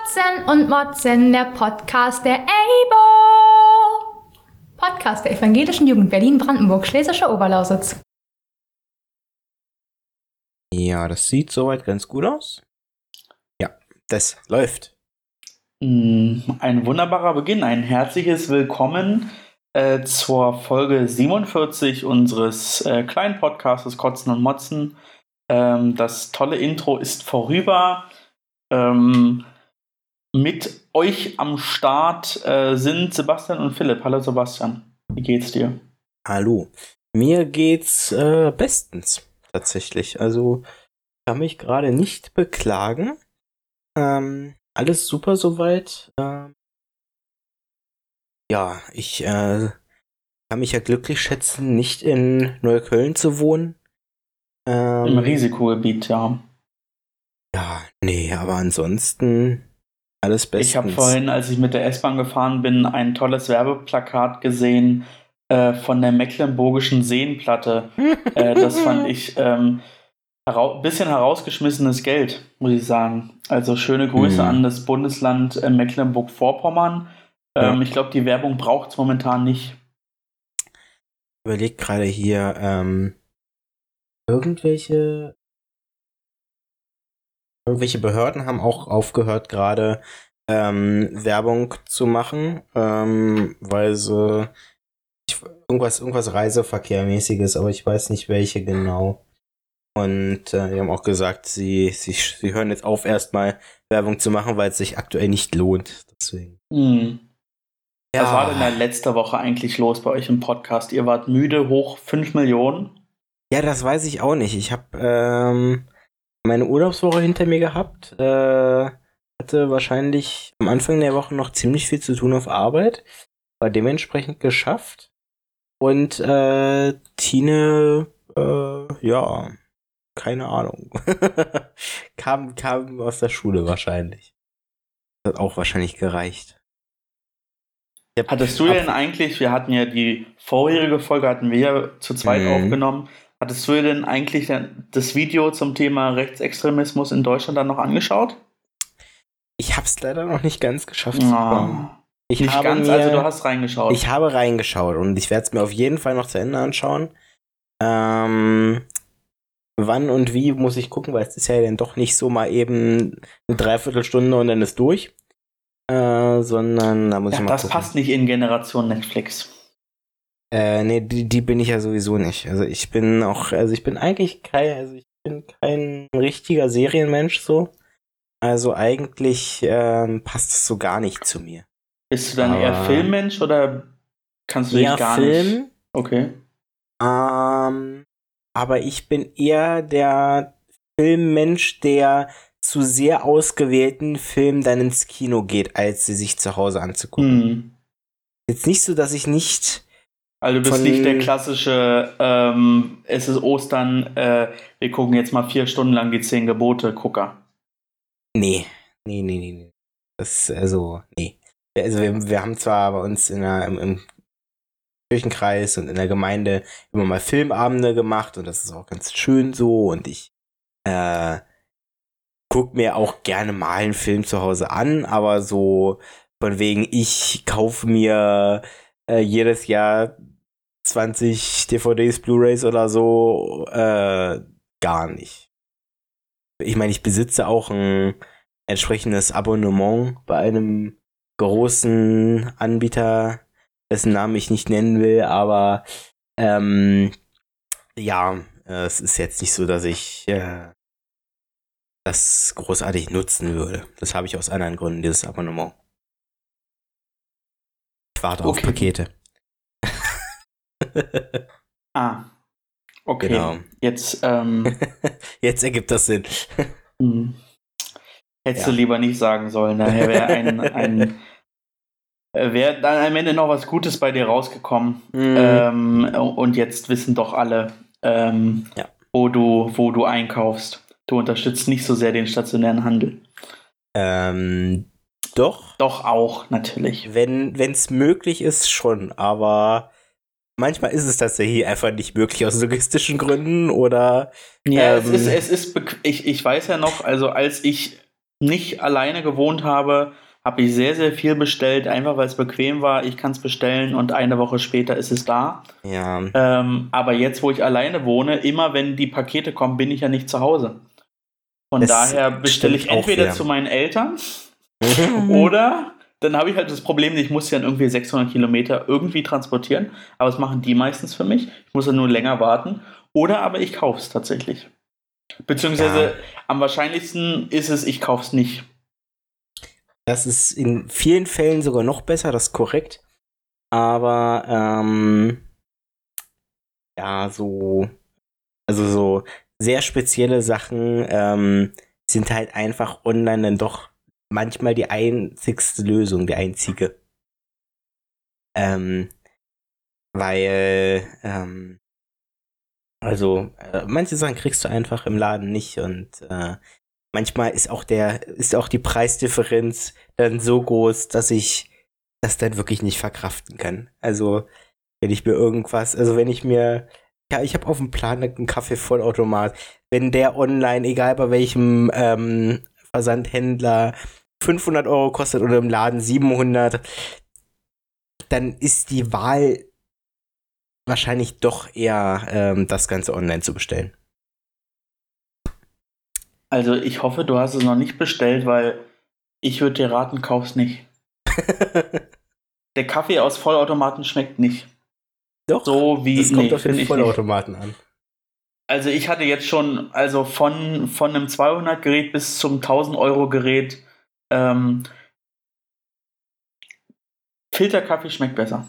Kotzen und Motzen, der Podcast der EIBO. Podcast der Evangelischen Jugend Berlin-Brandenburg, Schlesische Oberlausitz. Ja, das sieht soweit ganz gut aus. Ja, das läuft. Mm, Ein wunderbarer Beginn, ein herzliches Willkommen äh, zur Folge 47 unseres äh, kleinen Podcasts Kotzen und Motzen. Ähm, das tolle Intro ist vorüber. Ähm, mit euch am Start äh, sind Sebastian und Philipp. Hallo Sebastian, wie geht's dir? Hallo. Mir geht's äh, bestens, tatsächlich. Also, ich kann mich gerade nicht beklagen. Ähm, alles super soweit. Ähm, ja, ich äh, kann mich ja glücklich schätzen, nicht in Neukölln zu wohnen. Ähm, Im Risikogebiet, ja. Ja, nee, aber ansonsten alles bestens. Ich habe vorhin, als ich mit der S-Bahn gefahren bin, ein tolles Werbeplakat gesehen äh, von der Mecklenburgischen Seenplatte. äh, das fand ich ähm, ein bisschen herausgeschmissenes Geld, muss ich sagen. Also schöne Grüße Mhm. an das Bundesland äh, Mecklenburg-Vorpommern. Ähm, Ja. Ich glaube, die Werbung braucht es momentan nicht. überlege gerade hier, ähm, irgendwelche irgendwelche Behörden haben auch aufgehört, gerade ähm, Werbung zu machen, ähm, weil sie ich, irgendwas, irgendwas Reiseverkehrmäßiges, aber ich weiß nicht welche genau. Und äh, die haben auch gesagt, sie, sie, sie hören jetzt auf, erstmal Werbung zu machen, weil es sich aktuell nicht lohnt. Deswegen. Hm. Was war denn da letzte Woche eigentlich los bei euch im Podcast? Ihr wart müde hoch 5 Millionen. Ja, das weiß ich auch nicht. Ich habe ähm, meine Urlaubswoche hinter mir gehabt. Äh, hatte wahrscheinlich am Anfang der Woche noch ziemlich viel zu tun auf Arbeit. War dementsprechend geschafft. Und äh, Tine, äh, ja, keine Ahnung. kam, kam aus der Schule wahrscheinlich. Hat auch wahrscheinlich gereicht. Hattest du denn eigentlich, wir hatten ja die vorherige Folge, hatten wir ja zu zweit Mhm. aufgenommen, hattest du dir denn eigentlich das Video zum Thema Rechtsextremismus in Deutschland dann noch angeschaut? Ich hab's leider noch nicht ganz geschafft. Ah, Ich nicht habe ganz, mir, also du hast reingeschaut. Ich habe reingeschaut und ich werde es mir auf jeden Fall noch zu Ende anschauen. Ähm, wann und wie muss ich gucken, weil es ist ja dann doch nicht so mal eben eine Dreiviertelstunde und dann ist durch. Äh, sondern da muss ja, ich mal das gucken. passt nicht in Generation Netflix. Äh, nee, die, die bin ich ja sowieso nicht. Also ich bin auch, also ich bin eigentlich kein, also ich bin kein richtiger Serienmensch so. Also eigentlich ähm, passt es so gar nicht zu mir. Bist du dann eher Aber- Filmmensch oder kannst du dich Eher gar Film, nicht? Okay. Ähm, aber ich bin eher der Filmmensch, der zu sehr ausgewählten Filmen dann ins Kino geht, als sie sich zu Hause anzugucken. Hm. Jetzt nicht so, dass ich nicht. Also du bist nicht der klassische, ähm, es ist Ostern, äh, wir gucken jetzt mal vier Stunden lang die zehn Gebote, Gucker. Nee, nee, nee, nee. nee. Das, also, nee. Also, wir, wir haben zwar bei uns in der, im, im Kirchenkreis und in der Gemeinde immer mal Filmabende gemacht und das ist auch ganz schön so und ich äh, guck mir auch gerne mal einen Film zu Hause an, aber so von wegen, ich kaufe mir äh, jedes Jahr 20 DVDs, Blu-rays oder so, äh, gar nicht. Ich meine, ich besitze auch ein entsprechendes Abonnement bei einem großen Anbieter, dessen Namen ich nicht nennen will, aber ähm, ja, es ist jetzt nicht so, dass ich äh, das großartig nutzen würde. Das habe ich aus anderen Gründen, dieses Abonnement. Ich warte auf Okay. Pakete. Ah. Okay. Genau. Jetzt, ähm, Jetzt ergibt das Sinn. hm. hättest Ja. du lieber nicht sagen sollen. Daher wäre ein, ein äh, wäre dann am Ende noch was Gutes bei dir rausgekommen. Mhm. Ähm, und jetzt wissen doch alle, ähm, Ja. wo, du, wo du einkaufst. Du unterstützt nicht so sehr den stationären Handel. Ähm, doch, Doch auch, natürlich. wenn es möglich ist, schon, aber manchmal ist es tatsächlich einfach nicht möglich aus logistischen Gründen oder Ja, es Ähm. ist, es ist, ich, ich weiß ja noch, also als ich nicht alleine gewohnt habe, habe ich sehr, sehr viel bestellt, einfach weil es bequem war. Ich kann es bestellen und eine Woche später ist es da. Ja. Ähm, aber jetzt, wo ich alleine wohne, immer wenn die Pakete kommen, bin ich ja nicht zu Hause. Von Das daher bestelle ich entweder zu meinen Eltern oder dann habe ich halt das Problem, ich muss ja dann irgendwie 600 Kilometer irgendwie transportieren, aber das machen die meistens für mich. Ich muss dann nur länger warten. Oder aber ich kaufe es tatsächlich. Beziehungsweise Ja. am wahrscheinlichsten ist es, ich kaufe es nicht. Das ist in vielen Fällen sogar noch besser, das ist korrekt. Aber ähm, ja, so, also so sehr spezielle Sachen ähm, sind halt einfach online dann doch manchmal die einzigste Lösung, die einzige. Ähm, weil, ähm, also äh, manche Sachen kriegst du einfach im Laden nicht und äh, manchmal ist auch der, ist auch die Preisdifferenz dann so groß, dass ich das dann wirklich nicht verkraften kann. Also, wenn ich mir irgendwas, also wenn ich mir, ja, ich habe auf dem Plan einen Kaffee-Vollautomat, wenn der online, egal bei welchem ähm, Versandhändler, 500 Euro kostet oder im Laden 700, dann ist die Wahl wahrscheinlich doch eher ähm, das Ganze online zu bestellen. Also ich hoffe, du hast es noch nicht bestellt, weil ich würde dir raten, kauf's nicht. Der Kaffee aus Vollautomaten schmeckt nicht. Doch, So wie das kommt nee, auf den. Vollautomaten an. Also ich hatte jetzt schon, also von, von einem 200 Gerät bis zum 1000 Euro Gerät, ähm, Filterkaffee schmeckt besser.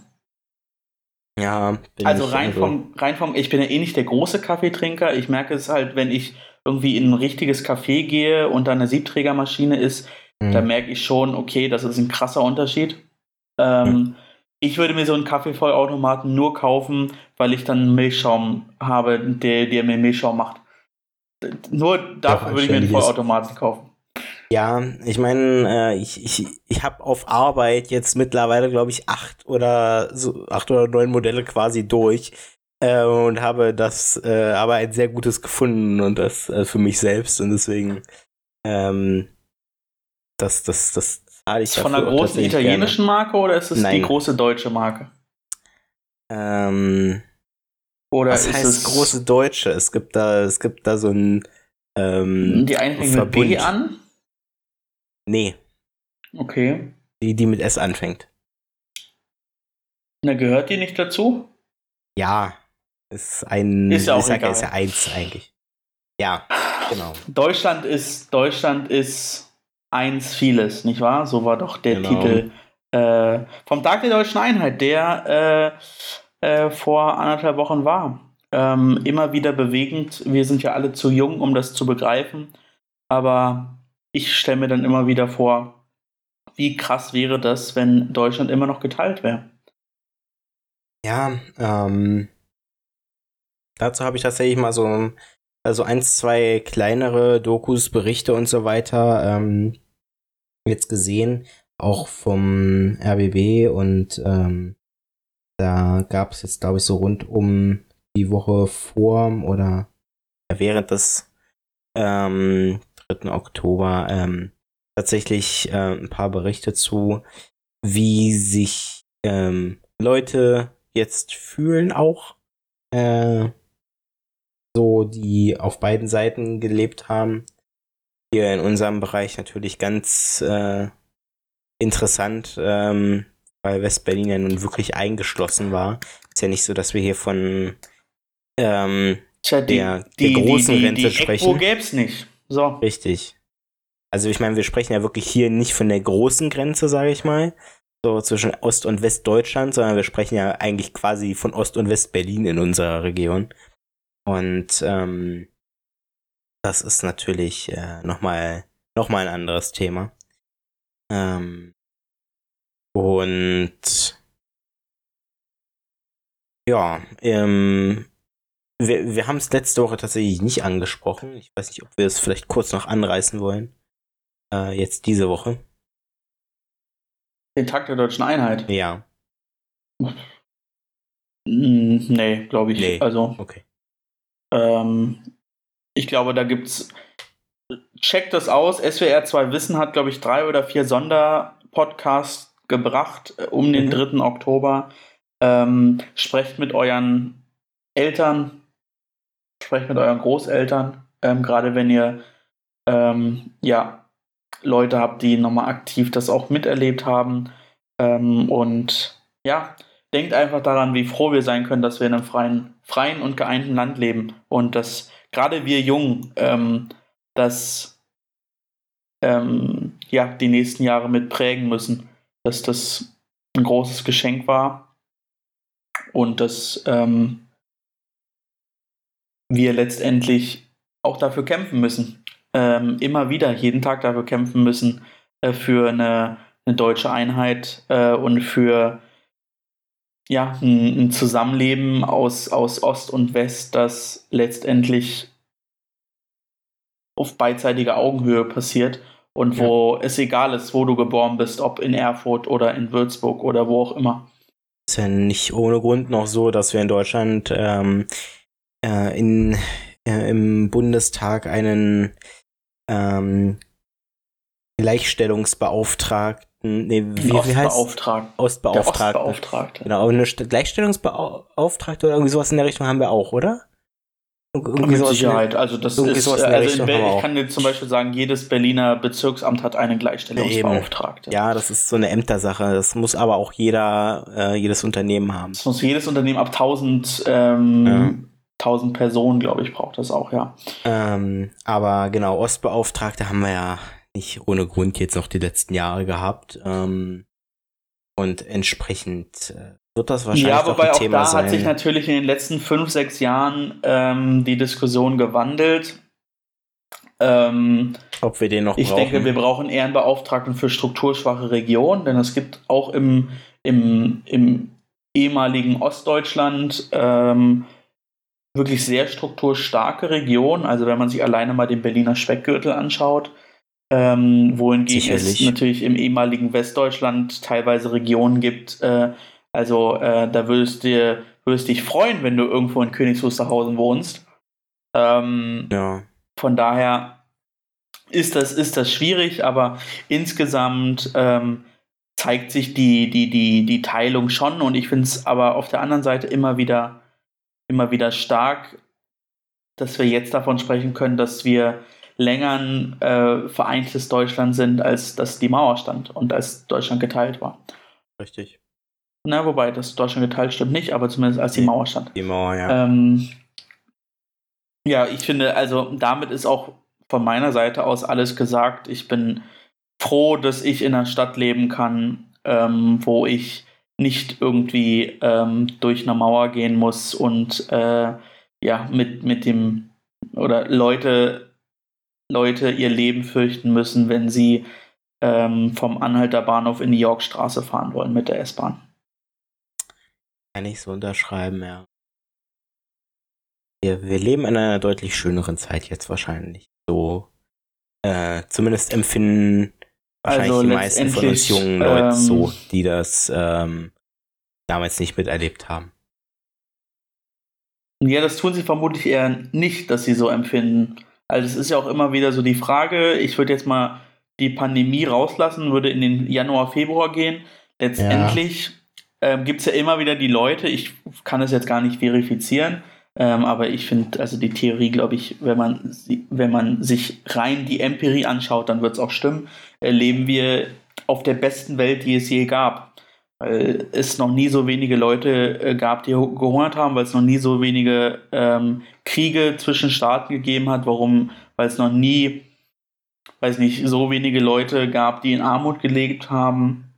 Ja, Also rein vom, rein vom, ich bin ja eh nicht der große Kaffeetrinker. Ich merke es halt, wenn ich irgendwie in ein richtiges Café gehe und da eine Siebträgermaschine ist, Hm. da merke ich schon, okay, das ist ein krasser Unterschied. Ähm, Ich würde mir so einen Kaffeevollautomaten nur kaufen, weil ich dann Milchschaum habe, der, der mir Milchschaum macht. Nur dafür würde ich mir einen. Vollautomaten kaufen. Ja, ich meine, äh, ich, ich, ich habe auf Arbeit jetzt mittlerweile, glaube ich, acht oder so acht oder neun Modelle quasi durch äh, und habe das äh, aber ein sehr gutes gefunden und das äh, für mich selbst und deswegen ähm, das das das ich Ist es von einer großen italienischen Marke oder ist es die Nein. große deutsche Marke? Gerne. Ähm, Oder was ist heißt es große Deutsche? Es gibt da es gibt da so ein ähm, die eine fängt mit B an? nee, Okay. die die mit S anfängt. Na, gehört die nicht dazu? Ja, ist ein. Ist ja auch ich sag, egal. ist ja eins eigentlich. Ja, genau. Deutschland ist, Deutschland ist eins vieles, nicht wahr? So war doch der Genau. Titel äh, vom Tag der Deutschen Einheit, der äh, äh, vor anderthalb Wochen war. Ähm, immer wieder bewegend. Wir sind ja alle zu jung, um das zu begreifen. Aber ich stelle mir dann immer wieder vor, wie krass wäre das, wenn Deutschland immer noch geteilt wäre. Ja, ähm. Dazu habe ich tatsächlich mal so also eins, zwei kleinere Dokus, Berichte und so weiter ähm, jetzt gesehen, auch vom RBB und ähm, da gab es jetzt, glaube ich, so rund um die Woche vor oder während des ähm, 3. Oktober ähm, tatsächlich äh, ein paar Berichte zu, wie sich ähm, Leute jetzt fühlen auch, äh, so die auf beiden Seiten gelebt haben. Hier in unserem Bereich natürlich ganz äh, interessant, ähm, weil Westberlin ja nun wirklich eingeschlossen war. Ist ja nicht so, dass wir hier von ähm, Tja, die, Der- die, der großen die, Rente sprechen. ECBO gäb's nicht. So. Richtig. Also ich meine, wir sprechen ja wirklich hier nicht von der großen Grenze, sage ich mal, so zwischen Ost- und Westdeutschland, sondern wir sprechen ja eigentlich quasi von Ost- und Westberlin in unserer Region. Und ähm, das ist natürlich äh, nochmal noch mal ein anderes Thema. Ähm, und ja, ähm, wir, wir haben es letzte Woche tatsächlich nicht angesprochen. Ich weiß nicht, ob wir es vielleicht kurz noch anreißen wollen. Äh, jetzt diese Woche. Den Tag der Deutschen Einheit. Ja, Mm, Nee, glaube ich. Nee. Also, okay. Ähm, ich glaube, da gibt's checkt das aus. SWR 2 Wissen hat, glaube ich, drei oder vier Sonderpodcasts gebracht äh, um den Mhm. 3. Oktober. Ähm, sprecht mit euren Eltern, sprecht mit euren Großeltern, ähm, gerade wenn ihr ähm, ja, Leute habt, die nochmal aktiv das auch miterlebt haben. Ähm, und ja, denkt einfach daran, wie froh wir sein können, dass wir in einem freien, freien und geeinten Land leben. Und dass gerade wir Jungen ähm, das ähm, ja, die nächsten Jahre mit prägen müssen. Dass das ein großes Geschenk war und dass ähm, wir letztendlich auch dafür kämpfen müssen. Ähm, immer wieder, jeden Tag dafür kämpfen müssen, äh, für eine, eine deutsche Einheit äh, und für ja, ein, ein Zusammenleben aus, aus Ost und West, das letztendlich auf beidseitiger Augenhöhe passiert und wo es egal ist, wo du geboren bist, ob in Erfurt oder in Würzburg oder wo auch immer. Ist ja nicht ohne Grund noch so, dass wir in Deutschland ähm, äh, in, äh, im Bundestag einen ähm, Gleichstellungsbeauftragten, nee, wie, wie heißt Ostbeauftragten. Der Ostbeauftragten. Ostbeauftragte. Genau, eine St- Gleichstellungsbeauftragte oder irgendwie sowas in der Richtung haben wir auch, oder? Ir- Irgendwie Mit Sicherheit. Also das ist, in also in ich kann dir zum Beispiel sagen, jedes Berliner Bezirksamt hat einen Gleichstellungsbeauftragten. Ja, das ist so eine Ämtersache. Das muss aber auch jeder, äh, jedes Unternehmen haben. Das muss jedes Unternehmen ab 1000, ähm, Ja. 1000 Personen, glaube ich, braucht das auch, ja. Ähm, aber genau, Ostbeauftragte haben wir ja nicht ohne Grund jetzt noch die letzten Jahre gehabt. Ähm, und entsprechend äh, wird das wahrscheinlich Ja, auch wobei ein auch Thema da sein. hat sich natürlich in den letzten fünf, sechs Jahren ähm, die Diskussion gewandelt. Ähm, ob wir den noch ich brauchen. denke, wir brauchen eher einen Beauftragten für strukturschwache Regionen, denn es gibt auch im, im, im ehemaligen Ostdeutschland ähm, wirklich sehr strukturstarke Regionen. Also wenn man sich alleine mal den Berliner Speckgürtel anschaut, ähm, wohingegen es Sicherlich. natürlich im ehemaligen Westdeutschland teilweise Regionen gibt. Äh, also äh, da würdest du würdest dich freuen, wenn du irgendwo in Königs Wusterhausen wohnst. Ähm, ja. von daher ist das, ist das schwierig, aber insgesamt ähm, zeigt sich die, die, die, die Teilung schon und ich finde es aber auf der anderen Seite immer wieder, immer wieder stark, dass wir jetzt davon sprechen können, dass wir länger ein äh, vereintes Deutschland sind, als dass die Mauer stand und als Deutschland geteilt war. Richtig. Na, wobei das Deutschland geteilt stimmt nicht, aber zumindest als die. Mauer stand. Die Mauer, ja. Ähm, ja, ich finde, also damit ist auch von meiner Seite aus alles gesagt. Ich bin froh, dass ich in einer Stadt leben kann, ähm, wo ich nicht irgendwie ähm, durch eine Mauer gehen muss und äh, ja, mit, mit dem oder Leute, Leute ihr Leben fürchten müssen, wenn sie ähm, vom Anhalter Bahnhof in die Yorkstraße fahren wollen mit der S-Bahn. Kann ich so unterschreiben, ja. Wir, wir leben in einer deutlich schöneren Zeit jetzt wahrscheinlich. So, äh, zumindest empfinden wahrscheinlich Also die meisten von uns jungen Leute ähm, so, die das ähm, damals nicht miterlebt haben. Ja, das tun sie vermutlich eher nicht, dass sie so empfinden. Also es ist ja auch immer wieder so die Frage, ich würde jetzt mal die Pandemie rauslassen, würde in den Januar, Februar gehen. Letztendlich ähm, gibt es ja immer wieder die Leute, ich kann das jetzt gar nicht verifizieren, ähm, aber ich finde, also die Theorie, glaube ich, wenn man, wenn man sich rein die Empirie anschaut, dann wird es auch stimmen, äh, leben wir auf der besten Welt, die es je gab weil es noch nie so wenige Leute äh, gab, die hu- gehungert haben, weil es noch nie so wenige ähm, Kriege zwischen Staaten gegeben hat, warum, weil es noch nie, weiß nicht, so wenige Leute gab, die in Armut gelebt haben,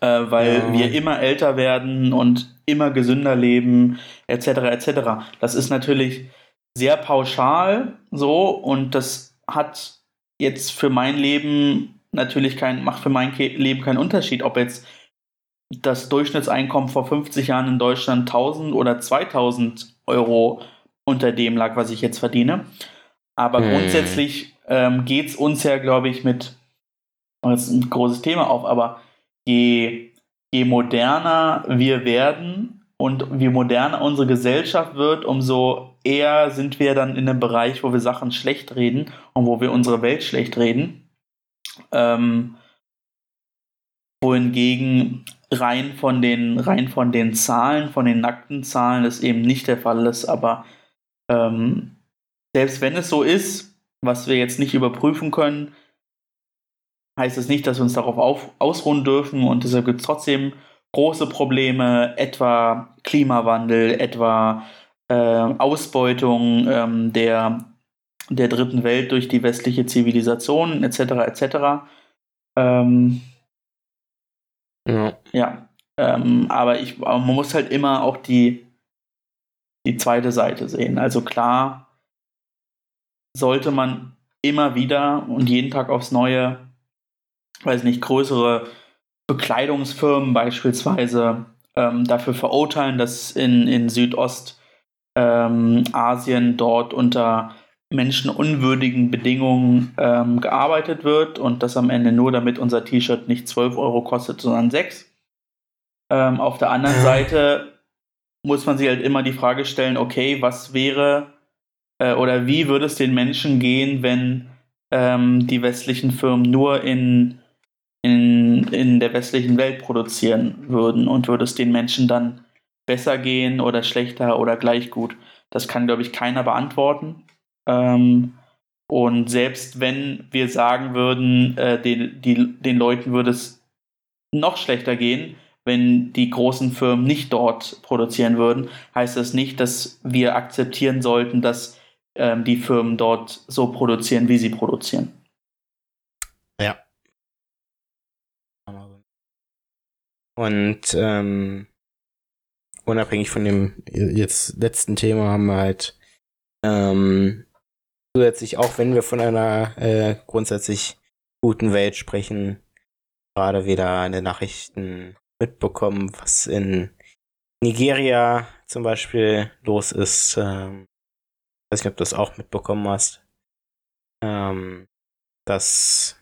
äh, weil Ja. wir immer älter werden und immer gesünder leben, etc., etc. Das ist natürlich sehr pauschal so und das hat jetzt für mein Leben natürlich kein, macht für mein Leben keinen Unterschied, ob jetzt das Durchschnittseinkommen vor 50 Jahren in Deutschland 1000 oder 2000 Euro unter dem lag, was ich jetzt verdiene. Aber Hm. grundsätzlich ähm, geht es uns ja, glaube ich, mit, oh, das ist ein großes Thema auf, aber je, je moderner wir werden, und wie moderner unsere Gesellschaft wird, umso eher sind wir dann in einem Bereich, wo wir Sachen schlecht reden und wo wir unsere Welt schlecht reden. Ähm, wohingegen rein von den rein von den Zahlen, von den nackten Zahlen, das eben nicht der Fall ist. Aber ähm, selbst wenn es so ist, was wir jetzt nicht überprüfen können, heißt es nicht, dass wir uns darauf auf, ausruhen dürfen und deshalb gibt es trotzdem große Probleme, etwa Klimawandel, etwa äh, Ausbeutung ähm, der, der dritten Welt durch die westliche Zivilisation etc. etc. Ähm, ja. ja ähm, aber ich, man muss halt immer auch die, die zweite Seite sehen. Also klar sollte man immer wieder und jeden Tag aufs Neue, weiß nicht, größere Bekleidungsfirmen beispielsweise ähm, dafür verurteilen, dass in, in Südostasien ähm, dort unter menschenunwürdigen Bedingungen ähm, gearbeitet wird und das am Ende nur, damit unser T-Shirt nicht 12 Euro kostet, sondern 6. Ähm, auf der anderen Seite muss man sich halt immer die Frage stellen, okay, was wäre äh, oder wie würde es den Menschen gehen, wenn ähm, die westlichen Firmen nur in, in, in der westlichen Welt produzieren würden und würde es den Menschen dann besser gehen oder schlechter oder gleich gut? Das kann, glaube ich, keiner beantworten. Ähm, und selbst wenn wir sagen würden, äh, den, die, den Leuten würde es noch schlechter gehen, wenn die großen Firmen nicht dort produzieren würden, heißt das nicht, dass wir akzeptieren sollten, dass ähm, die Firmen dort so produzieren, wie sie produzieren. Ja. Und ähm, unabhängig von dem jetzt letzten Thema haben wir halt ähm, zusätzlich, auch wenn wir von einer äh, grundsätzlich guten Welt sprechen, gerade wieder in den Nachrichten mitbekommen, was in Nigeria zum Beispiel los ist. Ähm, weiß nicht, ob du das auch mitbekommen hast. Ähm, das,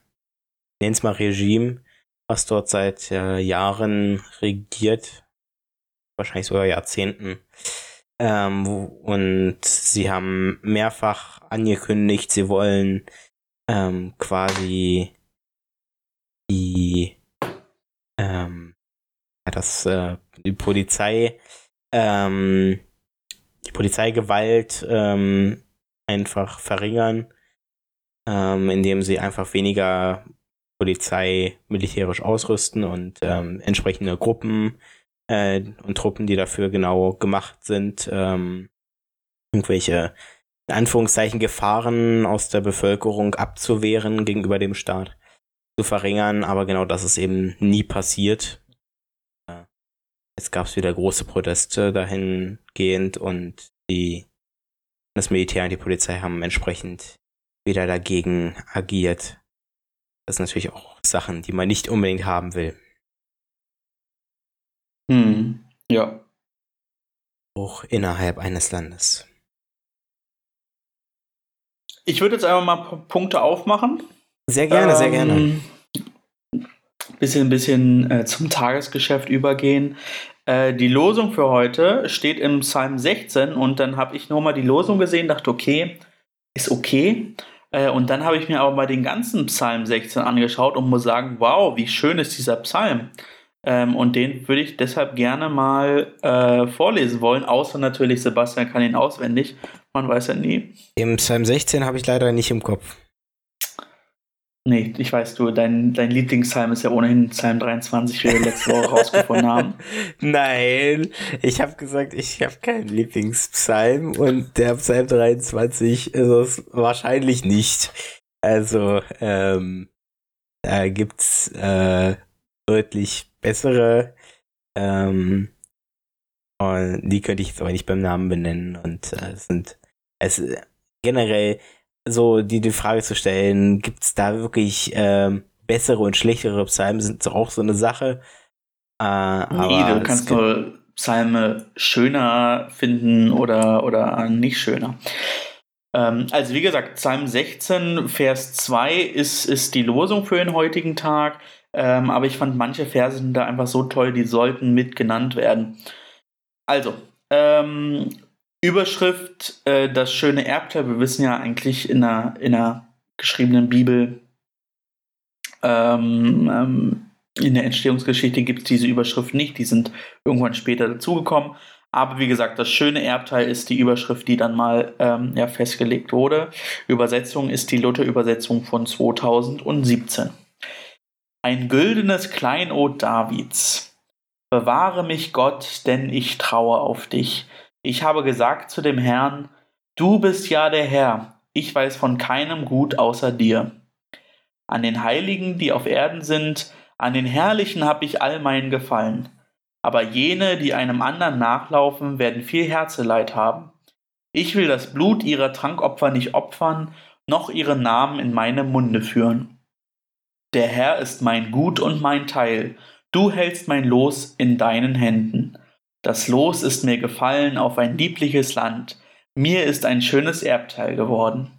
nenn's mal Regime, was dort seit äh, Jahren regiert, wahrscheinlich sogar Jahrzehnten, ähm, und sie haben mehrfach angekündigt, sie wollen ähm, quasi die, ähm, das, äh, die Polizei, ähm, die Polizeigewalt ähm, einfach verringern, ähm, indem sie einfach weniger Polizei militärisch ausrüsten und ähm, entsprechende Gruppen äh, und Truppen, die dafür genau gemacht sind, ähm, irgendwelche in Anführungszeichen Gefahren aus der Bevölkerung abzuwehren gegenüber dem Staat zu verringern, aber genau das ist eben nie passiert. Jetzt gab es wieder große Proteste dahingehend und die das Militär und die Polizei haben entsprechend wieder dagegen agiert. Das sind natürlich auch Sachen, die man nicht unbedingt haben will. Hm, ja. Auch innerhalb eines Landes. Ich würde jetzt einfach mal Punkte aufmachen. Sehr gerne, ähm, sehr gerne. Bisschen, bisschen äh, zum Tagesgeschäft übergehen. Äh, die Losung für heute steht im Psalm 16 und dann habe ich nur mal die Losung gesehen, dachte, okay, ist okay. Äh, und dann habe ich mir aber mal den ganzen Psalm 16 angeschaut und muss sagen, wow, wie schön ist dieser Psalm. Ähm, und den würde ich deshalb gerne mal äh, vorlesen wollen, außer natürlich Sebastian kann ihn auswendig. Man weiß ja nie. Im Psalm 16 habe ich leider nicht im Kopf. Nee, ich weiß, du, dein, dein Lieblingspsalm ist ja ohnehin Psalm 23, wie wir letzte Woche rausgefunden haben. Nein, ich habe gesagt, ich habe keinen Lieblingspsalm und der Psalm 23 ist es wahrscheinlich nicht. Also, ähm, da gibt's äh, deutlich bessere. Ähm, und die könnte ich jetzt aber nicht beim Namen benennen. Und äh, es sind es generell so die, die Frage zu stellen, gibt es da wirklich ähm, bessere und schlechtere Psalmen, sind auch so eine Sache. Äh, nee, du kannst nur Psalme schöner finden oder, oder nicht schöner. Ähm, also wie gesagt, Psalm 16, Vers 2 ist, ist die Losung für den heutigen Tag. Ähm, aber ich fand manche Verse sind da einfach so toll, die sollten mit genannt werden. Also, ähm, Überschrift, äh, das schöne Erbteil. Wir wissen ja eigentlich in der, in der geschriebenen Bibel, ähm, ähm, in der Entstehungsgeschichte gibt es diese Überschrift nicht. Die sind irgendwann später dazugekommen. Aber wie gesagt, das schöne Erbteil ist die Überschrift, die dann mal ähm, ja, festgelegt wurde. Übersetzung ist die Luther-Übersetzung von 2017. Ein güldenes Kleinod Davids. Bewahre mich Gott, denn ich traue auf dich. Ich habe gesagt zu dem Herrn, du bist ja der Herr, ich weiß von keinem Gut außer dir. An den Heiligen, die auf Erden sind, an den Herrlichen habe ich all meinen Gefallen. Aber jene, die einem anderen nachlaufen, werden viel Herzeleid haben. Ich will das Blut ihrer Trankopfer nicht opfern, noch ihren Namen in meinem Munde führen. Der Herr ist mein Gut und mein Teil, du hältst mein Los in deinen Händen. Das Los ist mir gefallen auf ein liebliches Land, mir ist ein schönes Erbteil geworden.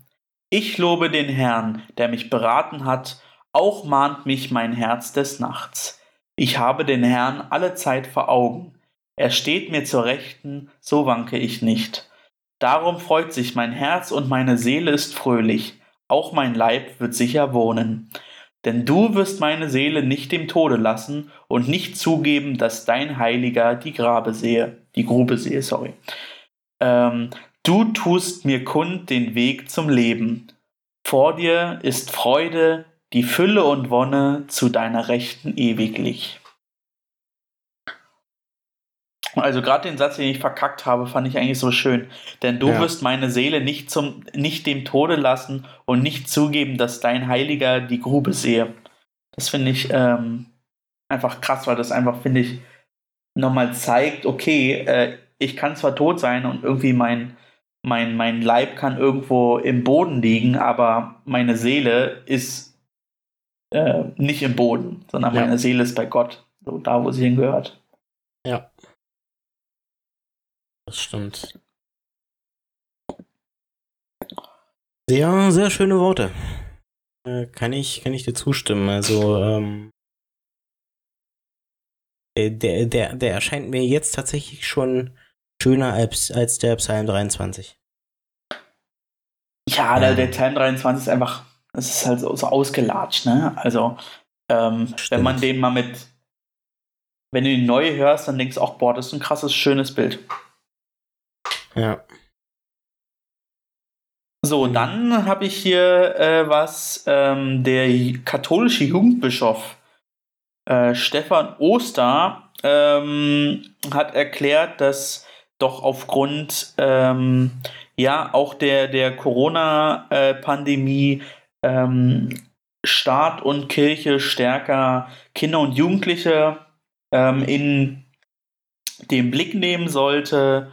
Ich lobe den Herrn, der mich beraten hat, auch mahnt mich mein Herz des Nachts. Ich habe den Herrn alle Zeit vor Augen. Er steht mir zur Rechten, so wanke ich nicht. Darum freut sich mein Herz und meine Seele ist fröhlich, auch mein Leib wird sicher wohnen. Denn du wirst meine Seele nicht dem Tode lassen und nicht zugeben, dass dein Heiliger die Grabe sehe, die Grube sehe, sorry. Ähm, du tust mir kund den Weg zum Leben. Vor dir ist Freude, die Fülle und Wonne zu deiner Rechten ewiglich. Also gerade den Satz, den ich verkackt habe, fand ich eigentlich so schön. Denn du ja. wirst meine Seele nicht, zum, nicht dem Tode lassen und nicht zugeben, dass dein Heiliger die Grube sehe. Das finde ich ähm, einfach krass, weil das einfach, finde ich, nochmal zeigt, okay, äh, ich kann zwar tot sein und irgendwie mein, mein, mein Leib kann irgendwo im Boden liegen, aber meine Seele ist äh, nicht im Boden, sondern ja. meine Seele ist bei Gott, so da, wo sie hingehört. Ja. Das stimmt. Sehr, sehr schöne Worte. Äh, kann ich, kann ich dir zustimmen. Also, ähm, äh, der, der, der erscheint mir jetzt tatsächlich schon schöner als, als der Psalm 23. Ja, der, der Psalm 23 ist einfach das ist halt so, so ausgelatscht, ne? Also, ähm, wenn man den mal mit, wenn du ihn neu hörst, dann denkst du auch, boah, das ist ein krasses, schönes Bild. Ja. So, dann habe ich hier äh, was, ähm, der katholische Jugendbischof äh, Stefan Oster ähm, hat erklärt, dass doch aufgrund ähm, ja auch der, der Corona-Pandemie ähm, Staat und Kirche stärker Kinder und Jugendliche ähm, in den Blick nehmen sollte,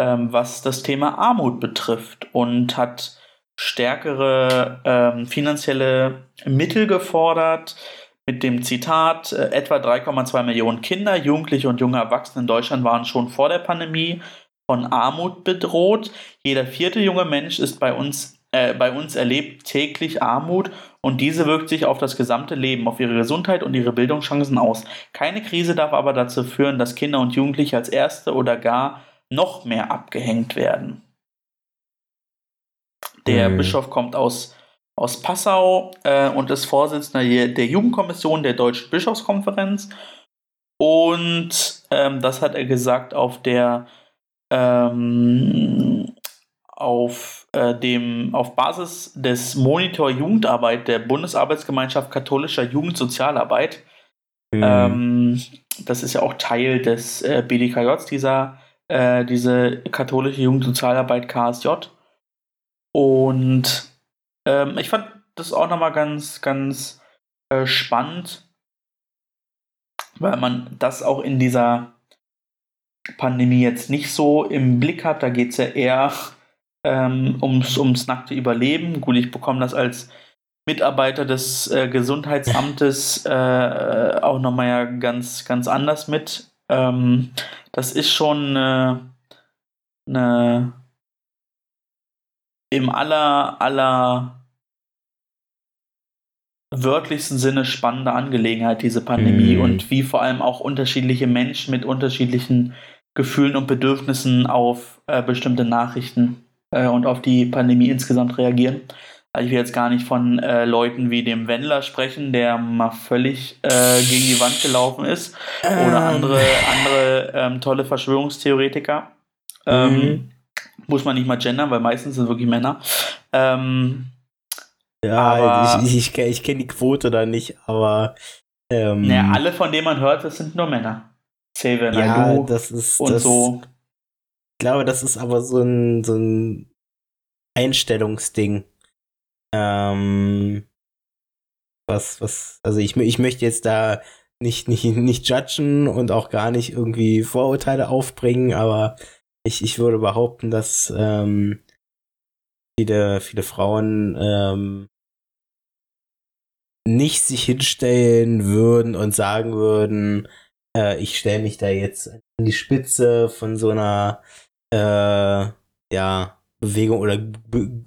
ähm, was das Thema Armut betrifft und hat stärkere ähm, finanzielle Mittel gefordert mit dem Zitat, äh, etwa 3,2 Millionen Kinder, Jugendliche und junge Erwachsene in Deutschland waren schon vor der Pandemie von Armut bedroht. Jeder vierte junge Mensch ist bei uns äh, bei uns erlebt täglich Armut und diese wirkt sich auf das gesamte Leben, auf ihre Gesundheit und ihre Bildungschancen aus. Keine Krise darf aber dazu führen, dass Kinder und Jugendliche als Erste oder gar noch mehr abgehängt werden. Der mhm. Bischof kommt aus, aus Passau äh, und ist Vorsitzender der Jugendkommission der Deutschen Bischofskonferenz. Und ähm, das hat er gesagt auf der ähm, auf äh, dem auf Basis des Monitor Jugendarbeit der Bundesarbeitsgemeinschaft katholischer Jugendsozialarbeit. Mhm. Ähm, das ist ja auch Teil des äh, BDKJ, dieser äh, diese katholische Jugendsozialarbeit KSJ. Und ähm, ich fand das auch nochmal ganz, ganz äh, spannend, weil man das auch in dieser Pandemie jetzt nicht so im Blick hat. Da geht es ja eher ähm, ums, ums nackte Überleben. Gut, ich bekomme das als Mitarbeiter des äh, Gesundheitsamtes äh, auch nochmal ja ganz, ganz anders mit. Ähm, das ist schon eine, eine im aller, aller wörtlichsten Sinne spannende Angelegenheit, diese Pandemie, mhm. und wie vor allem auch unterschiedliche Menschen mit unterschiedlichen Gefühlen und Bedürfnissen auf äh, bestimmte Nachrichten äh, und auf die Pandemie insgesamt reagieren. Also ich will jetzt gar nicht von äh, Leuten wie dem Wendler sprechen, der mal völlig äh, gegen die Wand gelaufen ist. Ähm. Oder andere, andere ähm, tolle Verschwörungstheoretiker. Ähm, mhm. Muss man nicht mal gendern, weil meistens sind wirklich Männer. Ähm, ja, ich, ich, ich, ich kenne die Quote da nicht, aber. Ähm, naja, alle, von denen man hört, das sind nur Männer. Xavier ja, das ist, und das, so. Ich glaube, das ist aber so ein, so ein Einstellungsding. Ähm, was, was, also ich, ich möchte jetzt da nicht, nicht, nicht judgen und auch gar nicht irgendwie Vorurteile aufbringen, aber ich, ich würde behaupten, dass ähm, viele, viele Frauen ähm, nicht sich hinstellen würden und sagen würden, äh, ich stelle mich da jetzt an die Spitze von so einer äh, ja, Bewegung oder,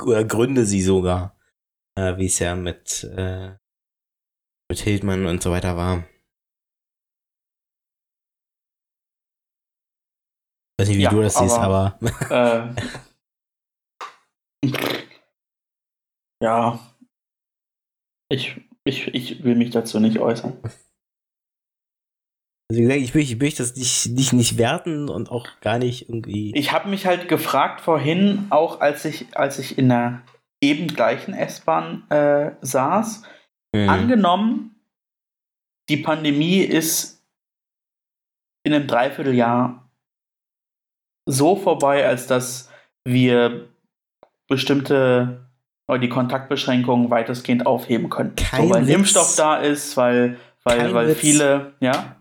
oder gründe sie sogar, äh, wie es ja mit, äh, mit Hildmann und so weiter war. weiß nicht, wie ja, du das aber, siehst, aber. Äh, ja. Ich, ich, ich will mich dazu nicht äußern. Also wie gesagt, ich möchte, ich das nicht, nicht, nicht werten und auch gar nicht irgendwie. Ich habe mich halt gefragt vorhin, auch als ich, als ich in der eben gleichen S-Bahn äh, saß, mhm. angenommen, die Pandemie ist in einem Dreivierteljahr so vorbei, als dass wir bestimmte oder die Kontaktbeschränkungen weitestgehend aufheben können. Kein so, weil Witz. Impfstoff da ist, weil, weil, weil viele, ja.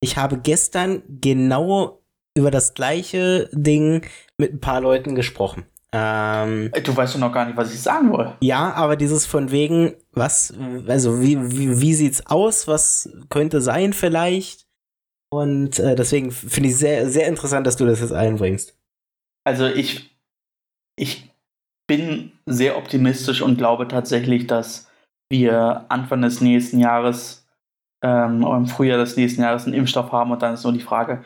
Ich habe gestern genau über das gleiche Ding mit ein paar Leuten gesprochen. Ähm, du weißt doch noch gar nicht, was ich sagen wollte. Ja, aber dieses von wegen, was, also wie, wie, wie sieht's aus? Was könnte sein vielleicht? Und äh, deswegen finde ich sehr, sehr interessant, dass du das jetzt einbringst. Also ich, ich bin sehr optimistisch und glaube tatsächlich, dass wir Anfang des nächsten Jahres ähm, im Frühjahr des nächsten Jahres einen Impfstoff haben und dann ist nur die Frage,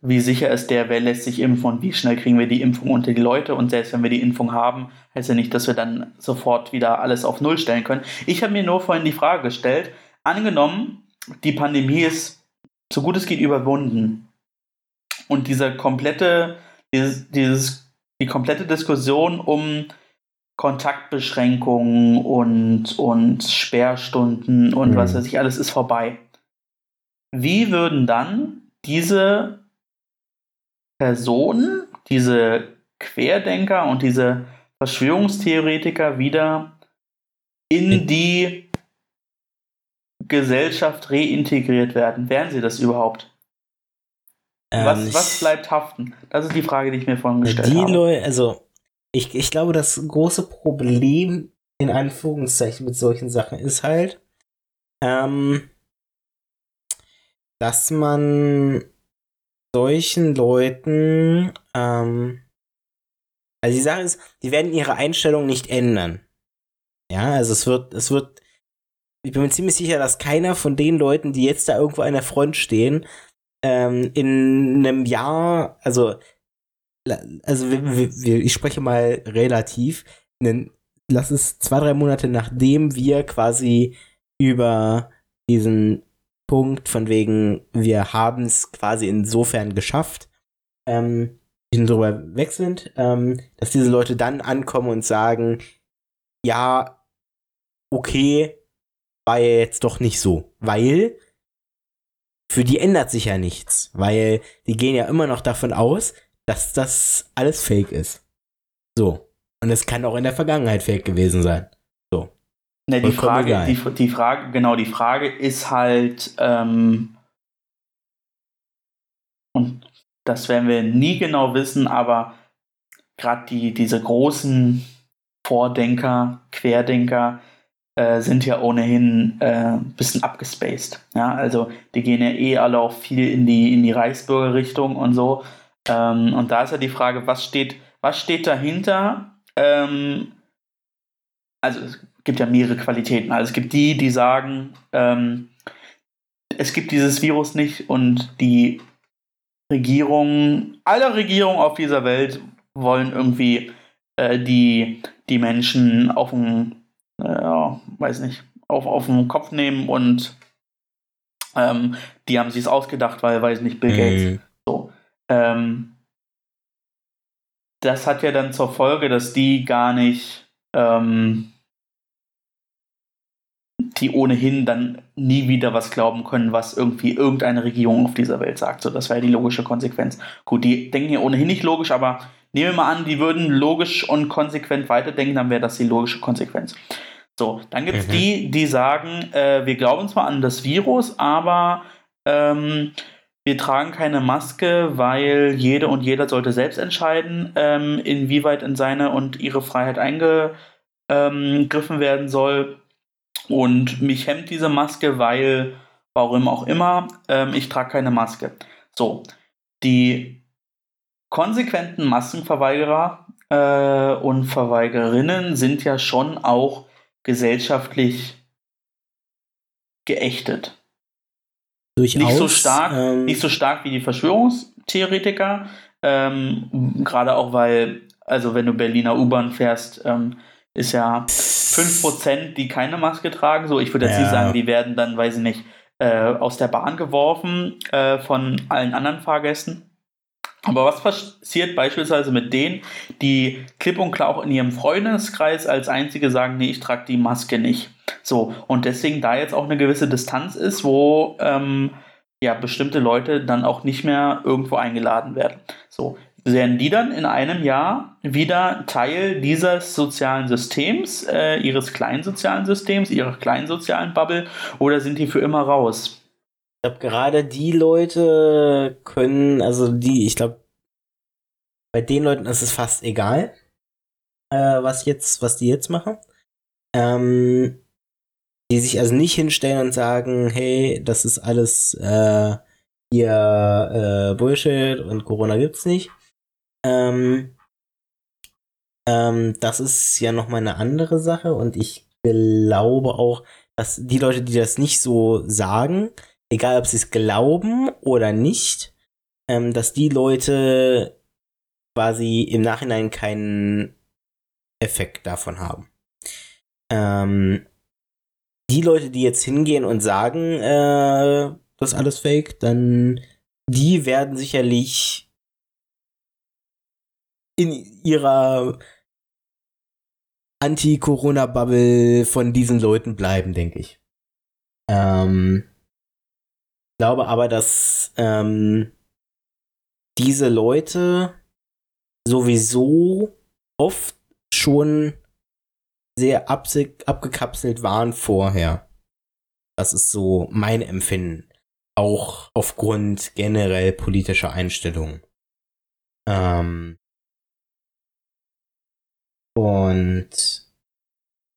wie sicher ist der, wer lässt sich impfen und wie schnell kriegen wir die Impfung unter die Leute und selbst wenn wir die Impfung haben, heißt ja nicht, dass wir dann sofort wieder alles auf Null stellen können. Ich habe mir nur vorhin die Frage gestellt, angenommen, die Pandemie ist so gut es geht überwunden. Und diese komplette, dieses, dieses, die komplette Diskussion um Kontaktbeschränkungen und, und Sperrstunden und mhm. was weiß ich alles ist vorbei. Wie würden dann diese Personen, diese Querdenker und diese Verschwörungstheoretiker wieder in die Gesellschaft reintegriert werden? Werden sie das überhaupt? Ähm, was, was bleibt haften? Das ist die Frage, die ich mir vorhin gestellt die habe. Leute, also ich, ich glaube, das große Problem in Anführungszeichen mit solchen Sachen ist halt, ähm, dass man solchen Leuten, ähm, also die Sache ist, die werden ihre Einstellung nicht ändern. Ja, also es wird, es wird ich bin mir ziemlich sicher, dass keiner von den Leuten, die jetzt da irgendwo an der Front stehen, ähm, in einem Jahr, also, also ich spreche mal relativ, einen, lass es zwei, drei Monate nachdem wir quasi über diesen Punkt von wegen, wir haben es quasi insofern geschafft, ähm, drüber weg sind, ähm, dass diese Leute dann ankommen und sagen, ja, okay, war ja jetzt doch nicht so, weil für die ändert sich ja nichts, weil die gehen ja immer noch davon aus, dass das alles fake ist. So. Und es kann auch in der Vergangenheit fake gewesen sein. Ne, die, Frage, die, die, Frage, genau, die Frage ist halt, ähm, und das werden wir nie genau wissen, aber gerade die, diese großen Vordenker, Querdenker, äh, sind ja ohnehin äh, ein bisschen abgespaced. Ja, also die gehen ja eh alle auch viel in die, in die Reichsbürgerrichtung und so. Ähm, und da ist ja die Frage, was steht, was steht dahinter? Ähm, also gibt ja mehrere Qualitäten. Also es gibt die, die sagen, ähm, es gibt dieses Virus nicht und die Regierungen, alle Regierungen auf dieser Welt wollen irgendwie äh, die, die Menschen auf den, äh, weiß nicht, auf, auf den Kopf nehmen und ähm, die haben sich es ausgedacht, weil, weiß nicht, Bill Gates. Mhm. So. Ähm, das hat ja dann zur Folge, dass die gar nicht, ähm, die ohnehin dann nie wieder was glauben können, was irgendwie irgendeine Regierung auf dieser Welt sagt. So, das wäre die logische Konsequenz. Gut, die denken ja ohnehin nicht logisch, aber nehmen wir mal an, die würden logisch und konsequent weiterdenken, dann wäre das die logische Konsequenz. So, dann gibt es mhm. die, die sagen, äh, wir glauben zwar an das Virus, aber ähm, wir tragen keine Maske, weil jede und jeder sollte selbst entscheiden, ähm, inwieweit in seine und ihre Freiheit eingegriffen werden soll. Und mich hemmt diese Maske, weil, warum auch immer, ähm, ich trage keine Maske. So, die konsequenten Maskenverweigerer äh, und Verweigerinnen sind ja schon auch gesellschaftlich geächtet. Durchaus, nicht so stark, ähm, nicht so stark wie die Verschwörungstheoretiker. Ähm, Gerade auch weil, also wenn du Berliner U-Bahn fährst, ähm, ist ja 5%, die keine Maske tragen. So, ich würde jetzt ja. nicht sagen, die werden dann, weiß ich nicht, äh, aus der Bahn geworfen äh, von allen anderen Fahrgästen. Aber was passiert beispielsweise mit denen, die klipp und klar auch in ihrem Freundeskreis als einzige sagen, nee, ich trage die Maske nicht. So, und deswegen da jetzt auch eine gewisse Distanz ist, wo ähm, ja bestimmte Leute dann auch nicht mehr irgendwo eingeladen werden. So, werden die dann in einem Jahr wieder Teil dieses sozialen Systems, äh, ihres kleinen sozialen Systems, ihrer kleinen sozialen Bubble, oder sind die für immer raus? Ich glaube, gerade die Leute können, also die, ich glaube, bei den Leuten ist es fast egal, äh, was jetzt, was die jetzt machen. Ähm, die sich also nicht hinstellen und sagen, hey, das ist alles äh, hier äh, Bullshit und Corona gibt's nicht. Ähm, ähm, das ist ja nochmal eine andere Sache und ich glaube auch, dass die Leute, die das nicht so sagen, egal ob sie es glauben oder nicht, ähm, dass die Leute quasi im Nachhinein keinen Effekt davon haben. Ähm, die Leute, die jetzt hingehen und sagen, äh, das ist alles fake, dann die werden sicherlich in ihrer Anti-Corona-Bubble von diesen Leuten bleiben, denke ich. Ähm, glaube aber, dass ähm, diese Leute sowieso oft schon sehr abgekapselt waren vorher. Das ist so mein Empfinden. Auch aufgrund generell politischer Einstellungen. Ähm und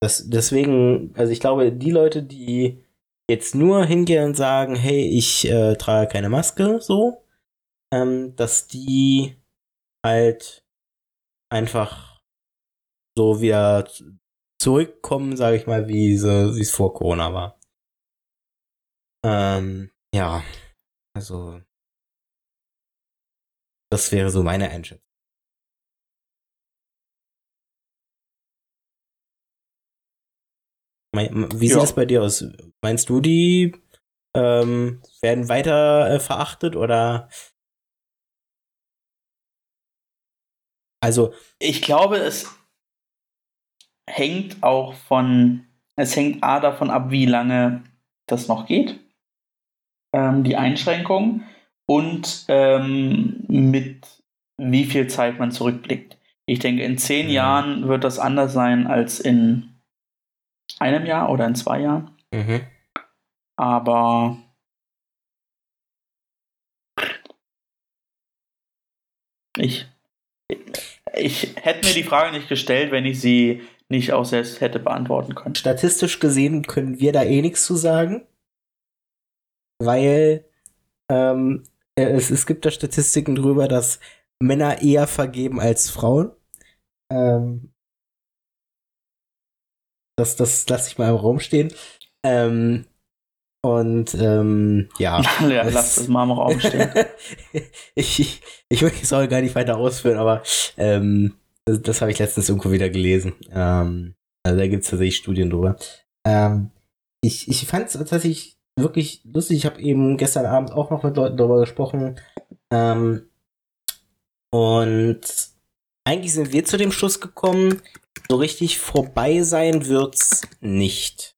das, deswegen, also ich glaube, die Leute, die jetzt nur hingehen und sagen, hey, ich äh, trage keine Maske, so, ähm, dass die halt einfach so wieder zurückkommen, sage ich mal, wie so, es vor Corona war. Ähm, ja, also das wäre so meine Einschätzung. Wie sieht es bei dir aus? Meinst du, die ähm, werden weiter äh, verachtet oder? Also. Ich glaube, es hängt auch von, es hängt A davon ab, wie lange das noch geht, ähm, die Einschränkung und ähm, mit wie viel Zeit man zurückblickt. Ich denke, in zehn mhm. Jahren wird das anders sein als in einem Jahr oder in zwei Jahren. Mhm. Aber ich, ich hätte mir die Frage nicht gestellt, wenn ich sie nicht auch selbst hätte beantworten können. Statistisch gesehen können wir da eh nichts zu sagen, weil ähm, es, es gibt da Statistiken drüber, dass Männer eher vergeben als Frauen. Ähm, das, das lasse ich mal im Raum stehen. Ähm, Und ähm, ja. ja lass das mal im Raum stehen. ich, ich, ich will es auch gar nicht weiter ausführen, aber ähm, das, das habe ich letztens irgendwo wieder gelesen. Ähm, also da gibt es tatsächlich Studien drüber. Ähm, ich ich fand es tatsächlich wirklich lustig. Ich habe eben gestern Abend auch noch mit Leuten darüber gesprochen. Ähm, und eigentlich sind wir zu dem Schluss gekommen, so richtig vorbei sein wird's nicht.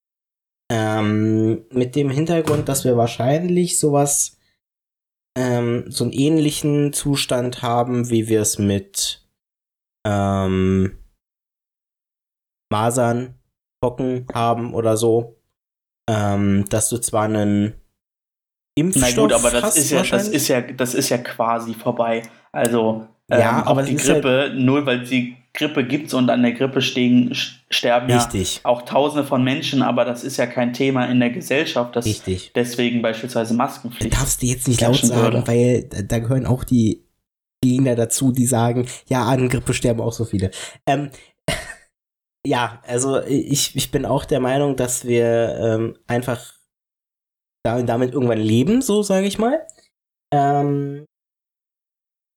Ähm, mit dem Hintergrund, dass wir wahrscheinlich sowas, ähm, so einen ähnlichen Zustand haben, wie wir es mit ähm, Masern, Pocken haben oder so. Ähm, dass du zwar einen Impfstoff Na gut, aber das ist ja, das ist ja, das ist ja quasi vorbei. Also Ja, ähm, aber auch die halt- Grippe, nur weil die Grippe gibt's und an der Grippe stehen, sterben ja Richtig, auch Tausende von Menschen, aber das ist ja kein Thema in der Gesellschaft, dass richtig. deswegen beispielsweise Maskenpflicht. darfst du jetzt nicht laut sagen, würde. weil da, da gehören auch die Gegner dazu, die sagen, ja, an Grippe sterben auch so viele. Ähm, ja, also ich, ich bin auch der Meinung, dass wir ähm, einfach da, damit irgendwann leben, so sage ich mal. Ähm,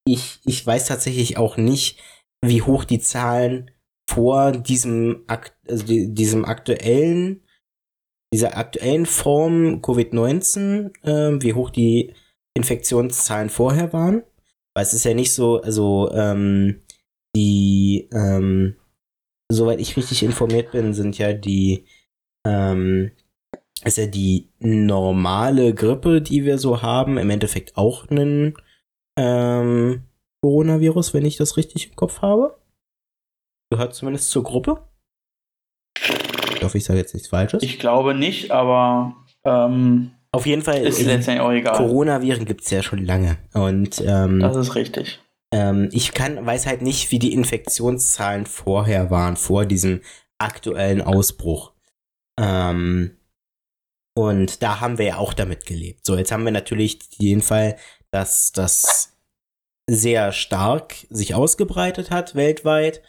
ich, ich weiß tatsächlich auch nicht, wie hoch die Zahlen vor diesem, Akt, also die, diesem aktuellen, dieser aktuellen Form Covid-19, ähm, wie hoch die Infektionszahlen vorher waren. Weil es ist ja nicht so, also ähm, die, ähm, soweit ich richtig informiert bin, sind ja die, ähm, ist ja die normale Grippe, die wir so haben, im Endeffekt auch ein ähm, Coronavirus, wenn ich das richtig im Kopf habe. Gehört zumindest zur Gruppe. Ich hoffe, ich sage jetzt nichts Falsches. Ich glaube nicht, aber ähm, Auf jeden Fall, ist äh, letztendlich auch egal. Coronaviren gibt es ja schon lange. Und ähm, Das ist richtig. ähm, ich kann, weiß halt nicht, wie die Infektionszahlen vorher waren, vor diesem aktuellen Ausbruch. Ähm, und da haben wir ja auch damit gelebt. So, jetzt haben wir natürlich den Fall, dass das sehr stark sich ausgebreitet hat weltweit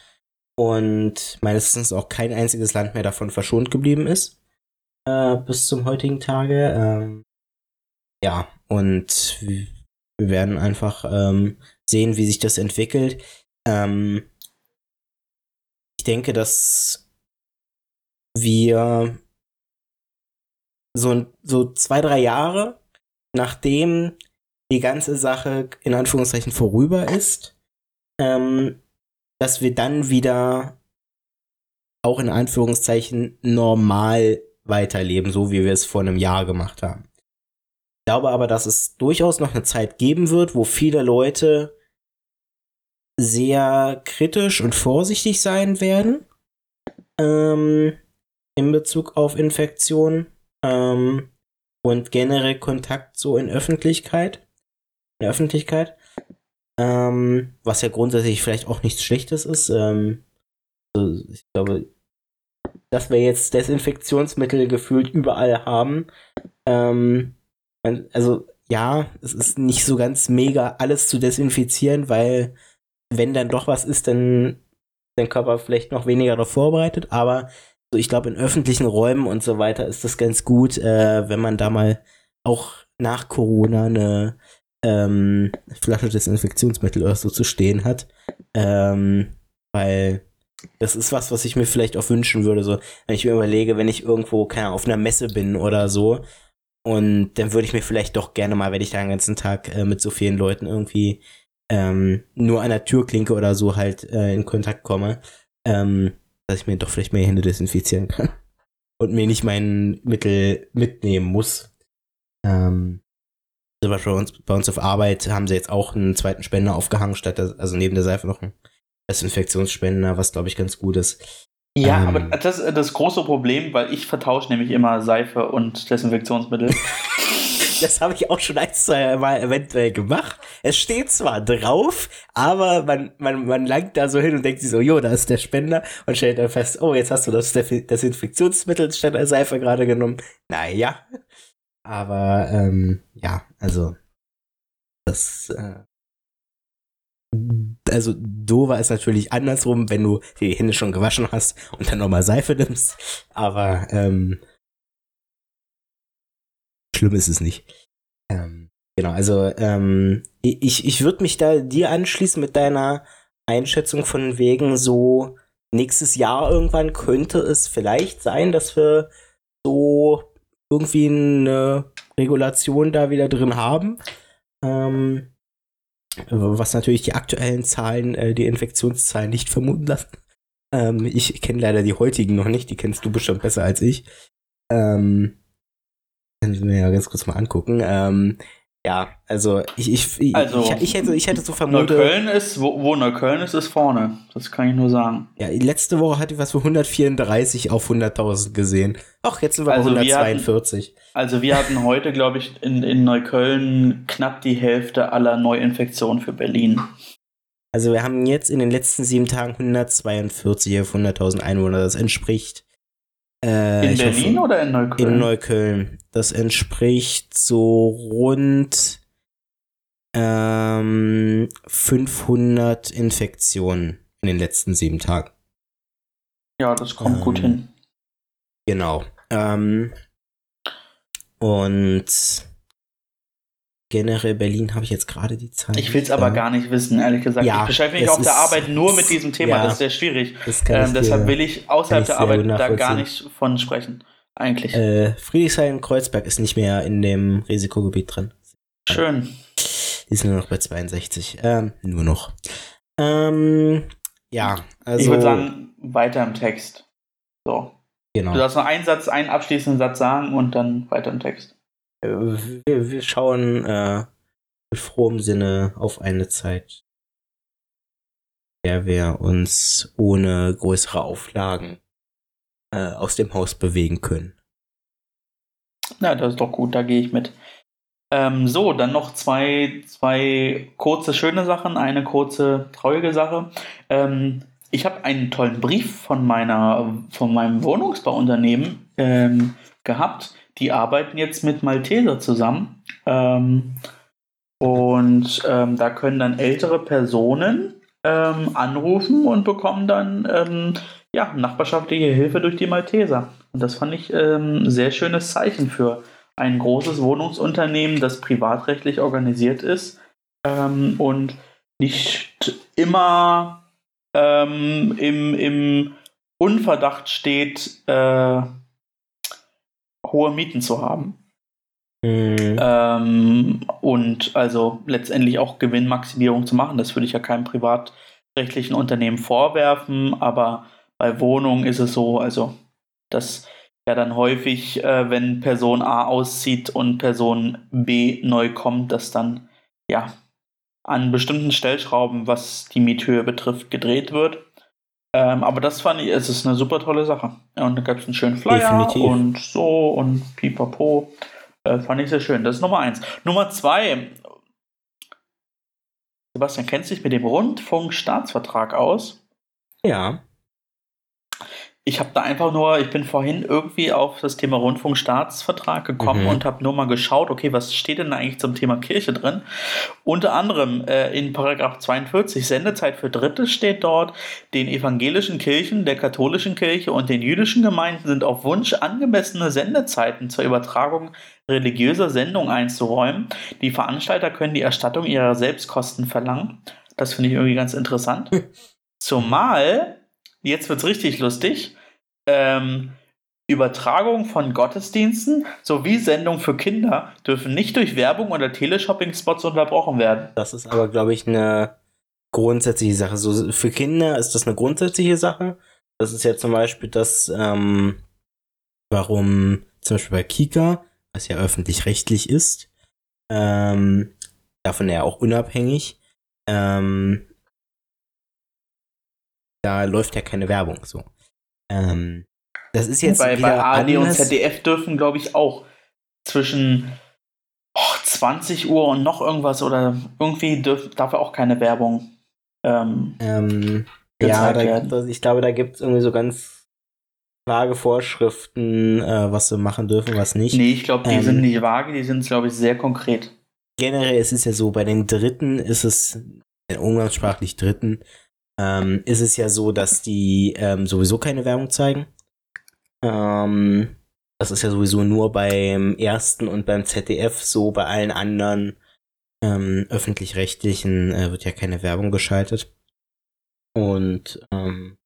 und meines Wissens auch kein einziges Land mehr davon verschont geblieben ist äh, bis zum heutigen Tage. Ähm, ja, und wir werden einfach ähm, sehen, wie sich das entwickelt. Ähm, ich denke, dass wir so, so zwei, drei Jahre, nachdem die ganze Sache in Anführungszeichen vorüber ist, ähm, dass wir dann wieder auch in Anführungszeichen normal weiterleben, so wie wir es vor einem Jahr gemacht haben. Ich glaube aber, dass es durchaus noch eine Zeit geben wird, wo viele Leute sehr kritisch und vorsichtig sein werden ähm, in Bezug auf Infektionen ähm, und generell Kontakt so in Öffentlichkeit, der Öffentlichkeit, ähm, was ja grundsätzlich vielleicht auch nichts Schlechtes ist. Ähm, also ich glaube, dass wir jetzt Desinfektionsmittel gefühlt überall haben. Ähm, also ja, es ist nicht so ganz mega alles zu desinfizieren, weil wenn dann doch was ist, dann dein Körper vielleicht noch weniger darauf vorbereitet. Aber so, ich glaube, in öffentlichen Räumen und so weiter ist das ganz gut, äh, wenn man da mal auch nach Corona eine ähm, Flasche Desinfektionsmittel oder so zu stehen hat. Ähm, weil das ist was, was ich mir vielleicht auch wünschen würde. So, wenn ich mir überlege, wenn ich irgendwo, keine Ahnung, auf einer Messe bin oder so, und dann würde ich mir vielleicht doch gerne mal, wenn ich da den ganzen Tag äh, mit so vielen Leuten irgendwie ähm, nur an der Türklinke oder so halt äh, in Kontakt komme, ähm, dass ich mir doch vielleicht mehr Hände desinfizieren kann. Und mir nicht mein Mittel mitnehmen muss. Ähm, zum Beispiel bei uns, bei uns auf Arbeit haben sie jetzt auch einen zweiten Spender aufgehangen, statt der, also neben der Seife noch einen Desinfektionsspender, was glaube ich ganz gut ist. Ja, Ähm. aber das ist das große Problem, weil ich vertausche nämlich immer Seife und Desinfektionsmittel. Das habe ich auch schon ein, zwei Mal eventuell gemacht. Es steht zwar drauf, aber man, man, man langt da so hin und denkt sich so, jo, da ist der Spender und stellt dann fest, oh, jetzt hast du das Desinfektionsmittel statt der Seife gerade genommen. Naja. Aber, ähm, ja, also, das, äh, also, dover ist natürlich andersrum, wenn du die Hände schon gewaschen hast und dann nochmal Seife nimmst. Aber, ähm, schlimm ist es nicht. Ähm, genau, also ähm, ich, ich würde mich da dir anschließen mit deiner Einschätzung von wegen so nächstes Jahr irgendwann könnte es vielleicht sein, dass wir so irgendwie eine Regulation da wieder drin haben. Ähm, was natürlich die aktuellen Zahlen, äh, die Infektionszahlen nicht vermuten lassen. Ähm, ich kenne leider die heutigen noch nicht, die kennst du bestimmt besser als ich. Ähm, können wir ja ganz kurz mal angucken. Ähm, ja, also ich, ich, Also, ich, ich, hätte, ich hätte so vermutet. Neukölln ist, wo, wo Neukölln ist, ist vorne. Das kann ich nur sagen. Ja, letzte Woche hatte ich was für 134 auf 100.000 gesehen. Ach, jetzt sind wir Also bei wir 142. Also wir hatten heute, glaube ich, in, in Neukölln knapp die Hälfte aller Neuinfektionen für Berlin. Also wir haben jetzt in den letzten sieben Tagen 142 auf 100.000 Einwohner. Das entspricht äh, In Berlin hoffe, oder in Neukölln? in Neukölln. Das entspricht so rund ähm, 500 Infektionen in den letzten sieben Tagen. ja, das kommt gut Ähm, hin. Genau. Ähm, und generell Berlin habe ich jetzt gerade die Zahl. Ich will es aber gar nicht wissen, ehrlich gesagt. Ja, ich beschäftige mich auf der ist- Arbeit nur mit es- diesem Thema. ja. Das ist sehr schwierig. Ähm, deshalb will ich außerhalb ich der Arbeit da gar nicht von sprechen. Eigentlich. Äh, Friedrichshain-Kreuzberg ist nicht mehr in dem Risikogebiet drin. Schön. Die sind nur noch bei 62. Ähm, nur noch. Ähm, ja, also. ich würde sagen, weiter im Text. So. genau. Du darfst noch einen Satz, einen abschließenden Satz sagen und dann weiter im Text. Wir, wir schauen äh, mit frohem Sinne auf eine Zeit, in der wir uns ohne größere Auflagen äh, aus dem Haus bewegen können. Na, das ist doch gut, da gehe ich mit. Ähm, so, dann noch zwei, zwei kurze, schöne Sachen, eine kurze, traurige Sache. Ähm, ich habe einen tollen Brief von, meiner, von meinem Wohnungsbauunternehmen ähm, gehabt. Die arbeiten jetzt mit Malteser zusammen. Ähm, und ähm, da können dann ältere Personen ähm, anrufen und bekommen dann ähm, ja, nachbarschaftliche Hilfe durch die Malteser. Und das fand ich ähm, ein sehr schönes Zeichen für ein großes Wohnungsunternehmen, das privatrechtlich organisiert ist ähm, und nicht immer ähm, im, im Unverdacht steht, äh, hohe Mieten zu haben. Mhm. Ähm, und also letztendlich auch Gewinnmaximierung zu machen. Das würde ich ja keinem privatrechtlichen Unternehmen vorwerfen, aber bei Wohnungen ist es so, also dass ja dann häufig, äh, wenn Person A auszieht und Person B neu kommt, dass dann ja an bestimmten Stellschrauben, was die Miethöhe betrifft, gedreht wird. Ähm, aber das fand ich, es ist eine super tolle Sache. Und da gab es einen schönen Flyer Definitiv. und so und pipapo. Äh, fand ich sehr schön. Das ist Nummer eins. Nummer zwei. Sebastian, kennst du dich mit dem Rundfunkstaatsvertrag aus? ja. Ich habe da einfach nur, ich bin vorhin irgendwie auf das Thema Rundfunkstaatsvertrag gekommen Mhm. und habe nur mal geschaut, okay, was steht denn eigentlich zum Thema Kirche drin? Unter anderem äh, in Paragraph 42 Sendezeit für Dritte steht dort, den evangelischen Kirchen, der katholischen Kirche und den jüdischen Gemeinden sind auf Wunsch angemessene Sendezeiten zur Übertragung religiöser Sendungen einzuräumen. Die Veranstalter können die Erstattung ihrer Selbstkosten verlangen. Das finde ich irgendwie ganz interessant. Zumal, jetzt wird es richtig lustig, ähm, Übertragung von Gottesdiensten sowie Sendungen für Kinder dürfen nicht durch Werbung oder Teleshopping-Spots unterbrochen werden. Das ist aber, glaube ich, eine grundsätzliche Sache. So für Kinder ist das eine grundsätzliche Sache. Das ist ja zum Beispiel das, ähm, warum zum Beispiel bei Kika, was ja öffentlich-rechtlich ist, ähm, davon ja auch unabhängig, ähm, da läuft ja keine Werbung so. Ähm, das ist jetzt bei, wieder bei ARD und. ZDF dürfen, glaube ich, auch zwischen oh, 20 Uhr und noch irgendwas oder irgendwie dürf, darf auch keine Werbung. Ähm, Ähm, ja, da, ich glaube, da gibt es irgendwie so ganz vage Vorschriften, äh, was sie machen dürfen, was nicht. nee, ich glaube, die Ähm, sind nicht vage, die sind, glaube ich, sehr konkret. Generell ist es ja so, bei den Dritten ist es, äh, umgangssprachlich Dritten, ähm, ist es ja so, dass die ähm, sowieso keine Werbung zeigen. Ähm, Das ist ja sowieso nur beim ersten und beim ZDF so, bei allen anderen ähm, öffentlich-rechtlichen äh, wird ja keine Werbung geschaltet. Und ähm,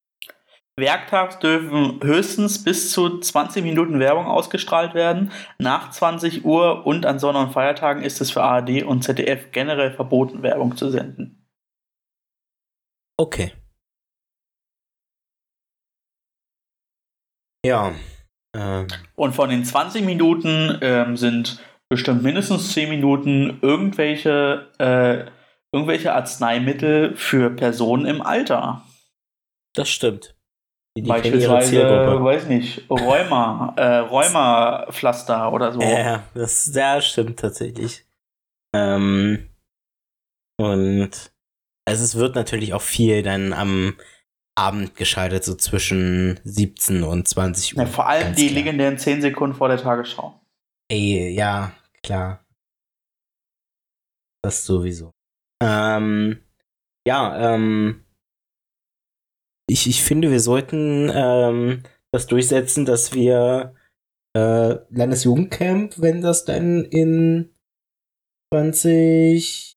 Werktags dürfen höchstens bis zu 20 Minuten Werbung ausgestrahlt werden. Nach 20 Uhr und an Sonn- und Feiertagen ist es für ARD und ZDF generell verboten, Werbung zu senden. Okay. Ja. Ähm, Und von den 20 Minuten ähm, sind bestimmt mindestens 10 Minuten irgendwelche, äh, irgendwelche Arzneimittel für Personen im Alter. das stimmt. Die, die Beispielsweise, weiß nicht, Rheuma, äh, Rheumapflaster oder so. Ja, das, ja, stimmt tatsächlich. Ähm, und also es wird natürlich auch viel dann am Abend geschaltet, so zwischen 17 und 20 Uhr. Ja, vor allem die klar. legendären 10 Sekunden vor der Tagesschau. Ey, ja, klar. Das sowieso. Ähm, ja, ähm, ich, ich finde, wir sollten ähm, das durchsetzen, dass wir äh, Landesjugendcamp, wenn das dann in 20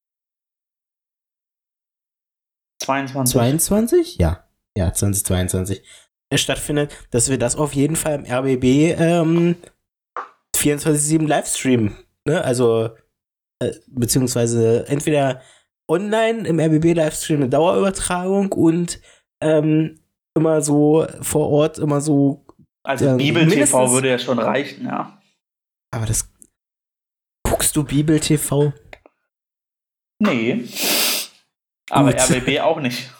22. 22? Ja, ja, 2022 äh, stattfindet, dass wir das auf jeden Fall im RBB ähm, 24-7 Livestream, ne? Also, äh, beziehungsweise entweder online im RBB Livestream eine Dauerübertragung und ähm, immer so vor Ort, immer so. Also Ja, Bibel TV würde ja schon reichen, ja. Aber das. Guckst du Bibel TV? Nee. Aber Gut. RBB auch nicht.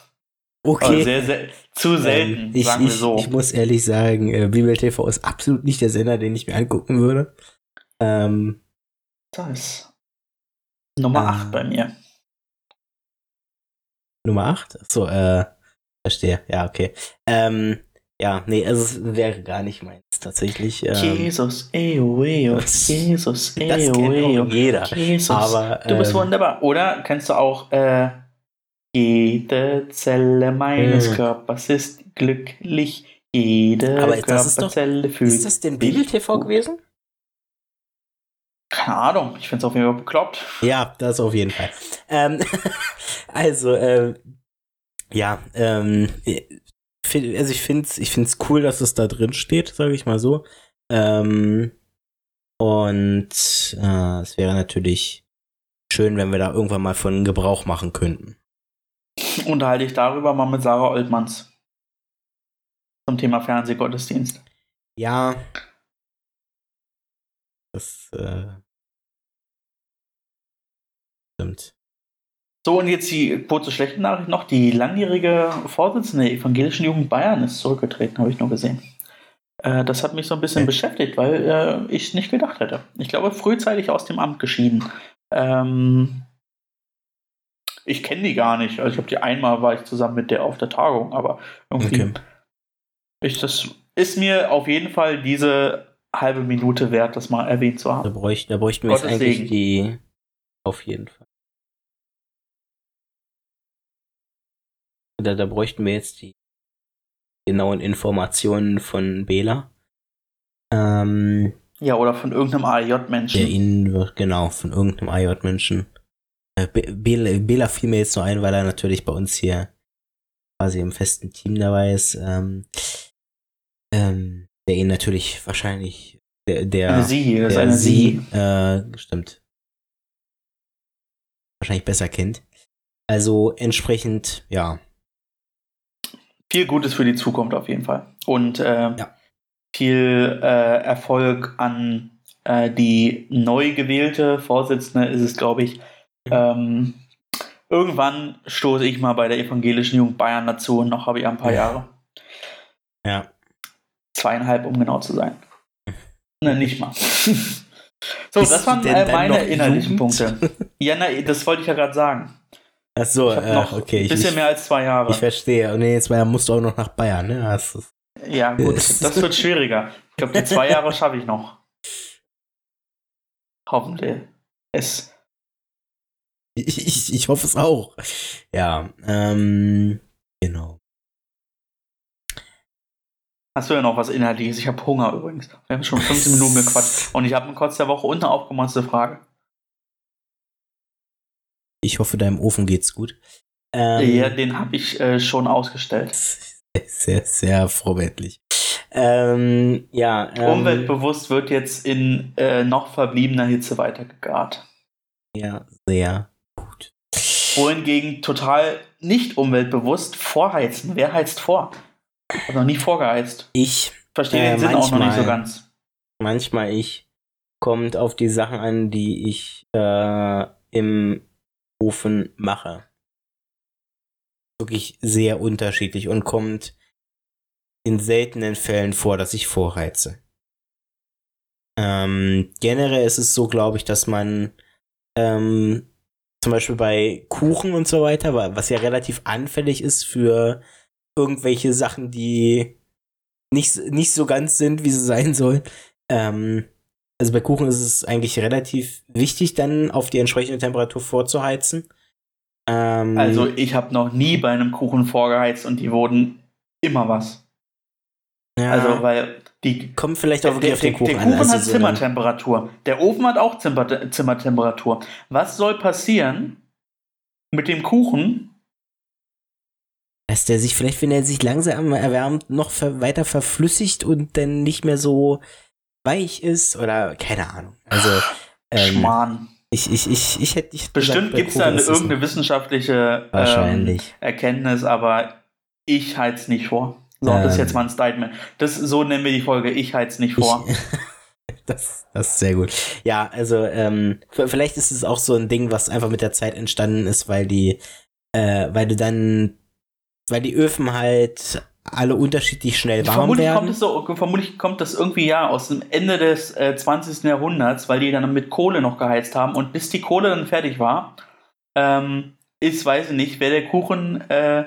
Okay. Also sehr, sehr, zu selten, Ähm, ich, sagen wir ich, so. ich muss ehrlich sagen, äh, Bibel TV ist absolut nicht der Sender, den ich mir angucken würde. Ähm, das ist Nummer Ah. 8 bei mir. Nummer 8? So, äh, verstehe. Ja, okay. Ähm, ja, nee, also es wäre gar nicht meins, tatsächlich. Ähm, Jesus, eo, das- Jesus, eo. auch jeder. Jesus, Aber, du bist ähm, wunderbar. Oder kennst du auch, äh, jede Zelle meines Mm. Körpers ist glücklich. Jede Aber ist das ist doch- Körperzelle fühlt Ist das denn Bibel TV gewesen? Keine Ahnung, ich finde es auf jeden Fall bekloppt. Ja, das auf jeden Fall. Ähm, also, ähm, ja, ähm, also ich finde es ich find's cool, dass es da drin steht, sage ich mal so. Ähm, und äh, es wäre natürlich schön, wenn wir da irgendwann mal von Gebrauch machen könnten. Unterhalte ich darüber mal mit Sarah Oltmanns. Zum Thema Fernsehgottesdienst. Ja. Das äh, stimmt. So, und jetzt die kurze schlechte Nachricht noch. Die langjährige Vorsitzende der Evangelischen Jugend Bayern ist zurückgetreten, habe ich nur gesehen. Äh, das hat mich so ein bisschen Okay. beschäftigt, weil äh, ich nicht gedacht hätte. Ich glaube, frühzeitig aus dem Amt geschieden. Ähm, ich kenne die gar nicht. Also ich habe die einmal war ich zusammen mit der auf der Tagung, aber irgendwie Okay. ich, das ist mir auf jeden Fall diese halbe Minute wert, das mal erwähnt zu Da, haben. bräuchten, da bräuchten wir jetzt eigentlich Segen. die. Auf jeden Fall. Da, da bräuchten wir jetzt die genauen Informationen von Bela. Ähm, Ja, oder von irgendeinem der AJ-Menschen. Ihnen genau, von irgendeinem IJ-Menschen. Äh, Be- Bela, Bela fiel mir jetzt nur ein, weil er natürlich bei uns hier quasi im festen Team dabei ist. Ähm, ähm, der ihn natürlich wahrscheinlich, der, der Eine Sie, das der eine sie, Sie. äh, stimmt. Wahrscheinlich besser kennt. Also entsprechend, ja. Viel Gutes für die Zukunft auf jeden Fall. Und äh, Ja. viel äh, Erfolg an äh, die neu gewählte Vorsitzende ist es, glaube ich. Ähm, irgendwann stoße ich mal bei der evangelischen Jugend Bayern dazu und noch habe ich ein paar Jahre. Ja. Zweieinhalb, um genau zu sein. Ne, nicht mal. so, Bist das waren äh, meine innerlichen Jugend? Punkte. Ja, na, das wollte ich ja gerade sagen. Achso, Ich habe äh, noch okay. ein Ich, bisschen ich, mehr als zwei Jahre. ich verstehe. Und jetzt musst du auch noch nach Bayern, ne? Das ist, Ja, gut, das wird schwieriger. Ich glaube, die zwei Jahre schaffe ich noch. Hoffentlich. Es. Ich, ich, ich hoffe es auch. Ja, ähm, genau. Hast du ja noch was Inhaltliches? Ich habe Hunger übrigens. Wir haben schon 15 Minuten gequatscht. Und ich habe einen Kotz der Woche und eine aufgemotzte Frage. Ich hoffe, deinem Ofen geht's gut. Ähm, ja, den habe ich äh, schon ausgestellt. Sehr, sehr vorbildlich. Ähm, ja. Ähm, Umweltbewusst wird jetzt in äh, noch verbliebener Hitze weitergegart. Ja, sehr. Wohingegen total nicht umweltbewusst vorheizen. Wer heizt vor? Habe noch nie vorgeheizt. Ich. Verstehe äh, den Sinn auch noch nicht so ganz. Manchmal ich. Kommt auf die Sachen an, die ich äh, im Ofen mache. Wirklich sehr unterschiedlich und kommt in seltenen Fällen vor, dass ich vorheize. Ähm, generell ist es so, glaube ich, dass man ähm, zum Beispiel bei Kuchen und so weiter, was ja relativ anfällig ist für irgendwelche Sachen, die nicht, nicht so ganz sind, wie sie sein sollen. Ähm, also bei Kuchen ist es eigentlich relativ wichtig, dann auf die entsprechende Temperatur vorzuheizen. Ähm, also ich habe noch nie bei einem Kuchen vorgeheizt und die wurden immer was. Ja, also weil die kommt vielleicht auch wirklich der, auf den Kuchen Der Kuchen an. Also hat Zimmertemperatur. Der Ofen hat auch Zimmer, Zimmertemperatur. Was soll passieren mit dem Kuchen, dass der sich vielleicht, wenn er sich langsam erwärmt, noch weiter verflüssigt und dann nicht mehr so weich ist oder keine Ahnung. Also ähm, Schmarrn. Ich, ich, ich, ich hätte ich Bestimmt gibt es da eine, irgendeine wissenschaftliche ähm, Erkenntnis, aber ich halte es nicht vor. So, ähm, das ist jetzt mal ein Statement. Das, so nennen wir die Folge, ich halte es nicht vor. Ich, das, das ist sehr gut. Ja, also ähm, vielleicht ist es auch so ein Ding, was einfach mit der Zeit entstanden ist, weil die, äh, weil du dann weil die Öfen halt alle unterschiedlich schnell warm vermutlich werden. Kommt es so, vermutlich kommt das irgendwie ja aus dem Ende des äh, 20. Jahrhunderts, weil die dann mit Kohle noch geheizt haben und bis die Kohle dann fertig war, ähm, ist, weiß ich nicht, wäre der Kuchen äh,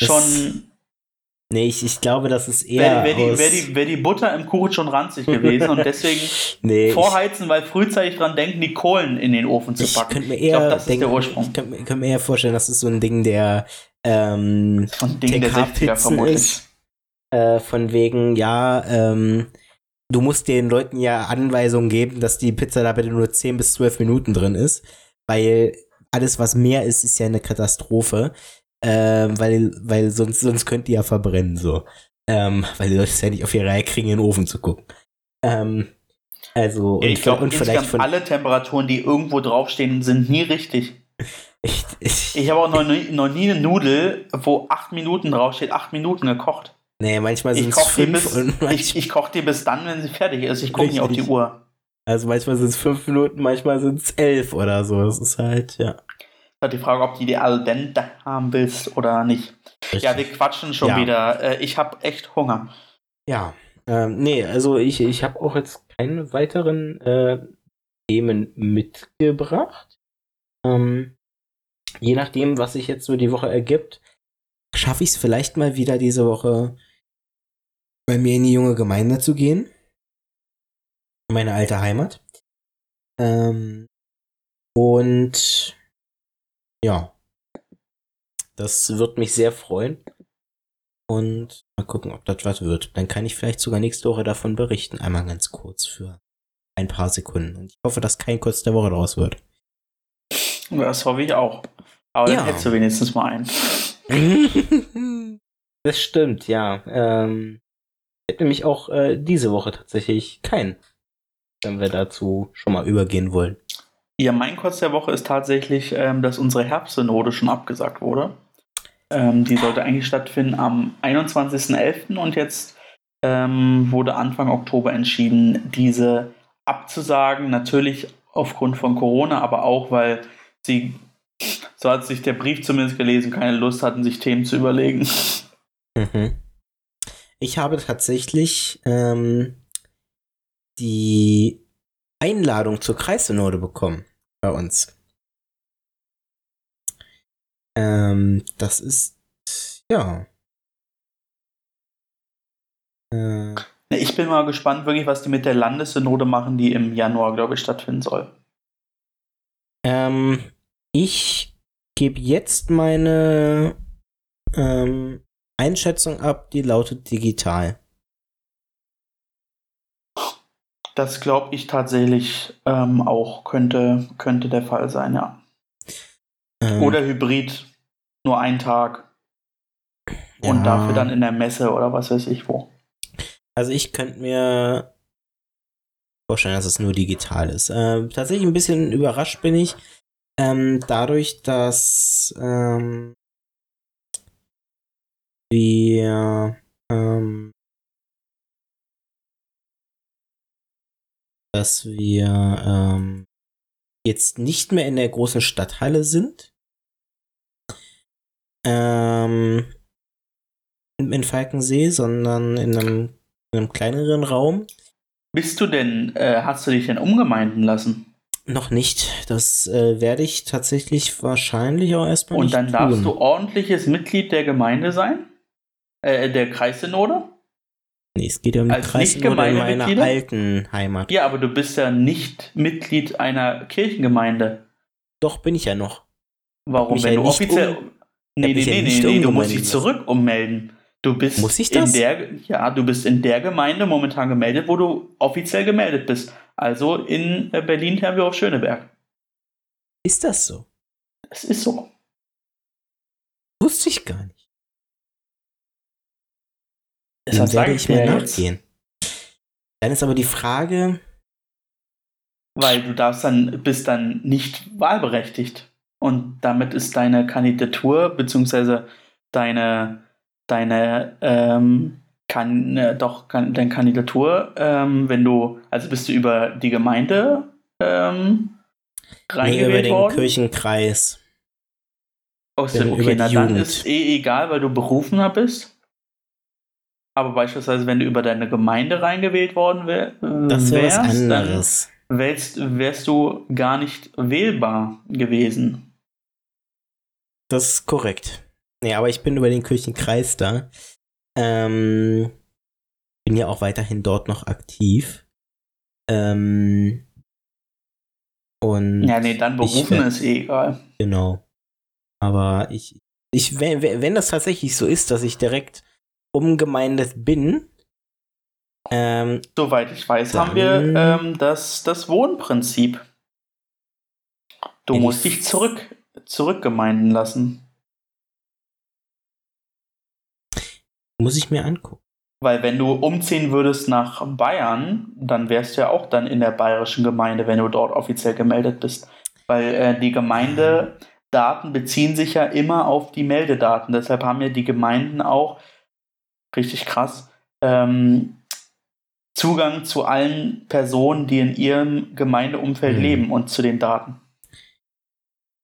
schon Nee, ich, ich glaube, das ist eher. Wäre wär die, wär die, wär die Butter im Kuchen schon ranzig gewesen und deswegen nee, vorheizen, weil frühzeitig dran denken, die Kohlen in den Ofen zu packen. Ich könnte mir eher ich glaub, das denken, ist der Ursprung. Ich könnte könnt mir eher vorstellen, das ist so ein Ding der ähm, von Ding der 60er vermutlich. Ist, äh, von wegen, ja, ähm, du musst den Leuten ja Anweisungen geben, dass die Pizza da bitte nur 10 bis 12 Minuten drin ist, weil alles, was mehr ist, ist ja eine Katastrophe. Ähm, weil, weil sonst, sonst könnt ihr ja verbrennen, so. Ähm, weil die Leute es ja nicht auf ihre Reihe kriegen, in den Ofen zu gucken. Ähm, also, ja, ich glaube, vielleicht von alle Temperaturen, die irgendwo draufstehen, sind nie richtig. Ich, ich, ich habe auch noch nie, noch nie eine Nudel, wo acht Minuten draufsteht, acht Minuten gekocht. Nee, manchmal sind es fünf. Bis, ich, ich koche die bis dann, wenn sie fertig ist. Ich gucke nicht auf die Uhr. Also manchmal sind es fünf Minuten, manchmal sind es elf oder so. Das ist halt, ja halt die Frage, ob du die al dente haben willst oder nicht. Richtig. Ja, wir quatschen schon ja. wieder. Äh, ich habe echt Hunger. Ja, ähm, nee, also ich, ich habe auch jetzt keine weiteren äh, Themen mitgebracht. Ähm, je nachdem, was sich jetzt so die Woche ergibt, schaffe ich es vielleicht mal wieder diese Woche bei mir in die junge Gemeinde zu gehen. Meine alte Heimat. Ähm, und ja. Das wird mich sehr freuen. Und mal gucken, ob das was wird. Dann kann ich vielleicht sogar nächste Woche davon berichten. Einmal ganz kurz für ein paar Sekunden. Und ich hoffe, dass kein Kurz der Woche draus wird. Das hoffe ich auch. Aber ja. dann hättest du wenigstens mal einen. das stimmt, ja. Ähm, ich hätte nämlich auch äh, diese Woche tatsächlich keinen. Wenn wir dazu schon mal übergehen wollen. Ja, mein Kotz der Woche ist tatsächlich, ähm, dass unsere Herbstsynode schon abgesagt wurde. Ähm, die sollte eigentlich stattfinden am 21.11. und jetzt ähm, wurde Anfang Oktober entschieden, diese abzusagen. Natürlich aufgrund von Corona, aber auch, weil sie, so hat sich der Brief zumindest gelesen, keine Lust hatten, sich Themen zu überlegen. Mhm. Ich habe tatsächlich ähm, die Einladung zur Kreissynode bekommen bei uns. Ähm, das ist, ja. Äh, ich bin mal gespannt, wirklich, was die mit der Landessynode machen, die im Januar, glaube ich, stattfinden soll. Ähm, ich gebe jetzt meine ähm, Einschätzung ab, die lautet digital. Das glaube ich tatsächlich ähm, auch könnte, könnte der Fall sein, ja. Ähm, Oder Hybrid, nur ein Tag und ja. dafür dann in der Messe oder was weiß ich wo. Also ich könnte mir vorstellen, dass es nur digital ist. Ähm, tatsächlich ein bisschen überrascht bin ich, ähm, dadurch, dass ähm, wir ähm, dass wir ähm, jetzt nicht mehr in der großen Stadthalle sind. Ähm, in Falkensee, sondern in einem, in einem kleineren Raum. Bist du denn, äh, hast du dich denn umgemeinden lassen? Noch nicht. Das äh, werde ich tatsächlich wahrscheinlich auch erstmal Und nicht dann tun. darfst du ordentliches Mitglied der Gemeinde sein? Äh, der Kreissynode? Nee, es geht ja um die als Kreissynode in meiner Nicht-Gemeindemitglieder? alten Heimat. Ja, aber du bist ja nicht Mitglied einer Kirchengemeinde. Doch, bin ich ja noch. Warum? Wenn ja du nicht offiziell. um- nee, nee, nee, nee, nee, du musst dich zurück ummelden. Du bist Muss ich das? in der ja, du bist in der Gemeinde momentan gemeldet, wo du offiziell gemeldet bist. Also in äh, Berlin Herrn Schöneberg. Ist das so? Es ist so. Wusste ich gar nicht. Deshalb sage werde ich mal jetzt, nachgehen. Dann ist aber die Frage, weil du darfst dann bist dann nicht wahlberechtigt und damit ist deine Kandidatur beziehungsweise deine deine ähm, kann äh, doch kann, deine Kandidatur, ähm, wenn du also bist du über die Gemeinde ähm, nee, über reingewählt den worden. Kirchenkreis. Aus Wenn dem, über okay, na dann ist eh egal, weil du berufener bist. Aber beispielsweise, wenn du über deine Gemeinde reingewählt worden wär, äh, Das was wärst, dann wärst, wärst du gar nicht wählbar gewesen. Das ist korrekt. Nee, aber ich bin über den Kirchenkreis da. Ähm, bin ja auch weiterhin dort noch aktiv. Ähm, und Ja, nee, dann berufen wär- ist eh egal. Genau. Aber ich, ich, wenn, wenn das tatsächlich so ist, dass ich direkt umgemeindet bin, ähm, Soweit ich weiß, haben wir ähm, das, das Wohnprinzip. Du musst dich zurück, zurückgemeinden lassen. muss ich mir angucken. Weil wenn du umziehen würdest nach Bayern, dann wärst du ja auch dann in der bayerischen Gemeinde, wenn du dort offiziell gemeldet bist. Weil äh, die Gemeindedaten beziehen sich ja immer auf die Meldedaten. Deshalb haben ja die Gemeinden auch, richtig krass, ähm, Zugang zu allen Personen, die in ihrem Gemeindeumfeld Hm. leben und zu den Daten.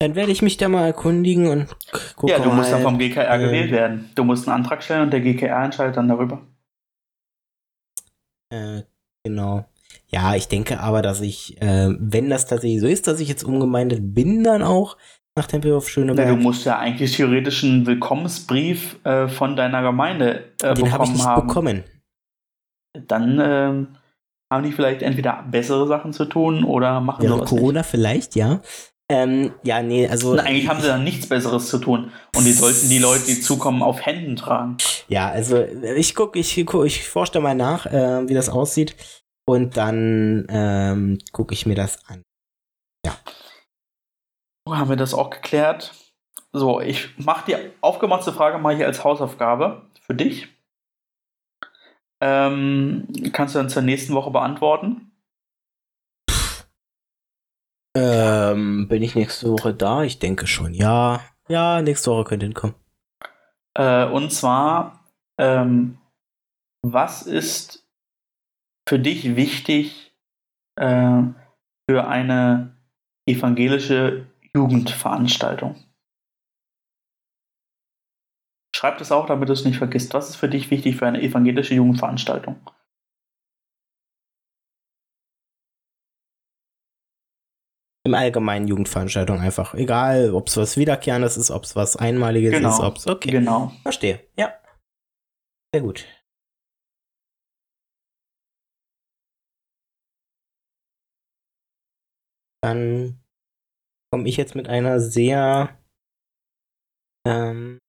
Dann werde ich mich da mal erkundigen und gucken. ja, du musst dann vom GKR äh, gewählt werden. Du musst einen Antrag stellen und der GKR entscheidet dann darüber. Äh, genau. Ja, ich denke aber, dass ich, äh, wenn das tatsächlich so ist, dass ich jetzt umgemeindet bin, dann auch nach Tempelhof Ja, Schöneberg. du musst ja eigentlich theoretisch einen Willkommensbrief äh, von deiner Gemeinde äh, den habe ich bekommen nicht haben. bekommen. Dann ähm, haben die vielleicht entweder bessere Sachen zu tun oder machen Wäre sowas Corona vielleicht, ja. Ähm, ja, nee, also. nicht. Und eigentlich haben sie dann nichts Besseres zu tun. Und die sollten die Leute, die zukommen, auf Händen tragen. Ja, also ich gucke, ich guck, ich forsche da mal nach, äh, wie das aussieht. Und dann ähm, gucke ich mir das an. So, haben wir das auch geklärt. So, ich mache die aufgemachte Frage mal hier als Hausaufgabe für dich. Ähm, kannst du dann zur nächsten Woche beantworten? Ähm, bin ich nächste Woche da? Ich denke schon, ja. Ja, nächste Woche könnte hinkommen. Äh, und zwar, ähm, was ist für dich wichtig äh, für eine evangelische Jugendveranstaltung? Schreib das auch, damit du es nicht vergisst. Was ist für dich wichtig für eine evangelische Jugendveranstaltung? Im Allgemeinen Jugendveranstaltung einfach. Egal, ob es was Wiederkehrendes ist, ob es was Einmaliges Genau. ist, ob es. Okay. Genau. Verstehe. Ja. Sehr gut. Dann komme ich jetzt mit einer sehr ähm,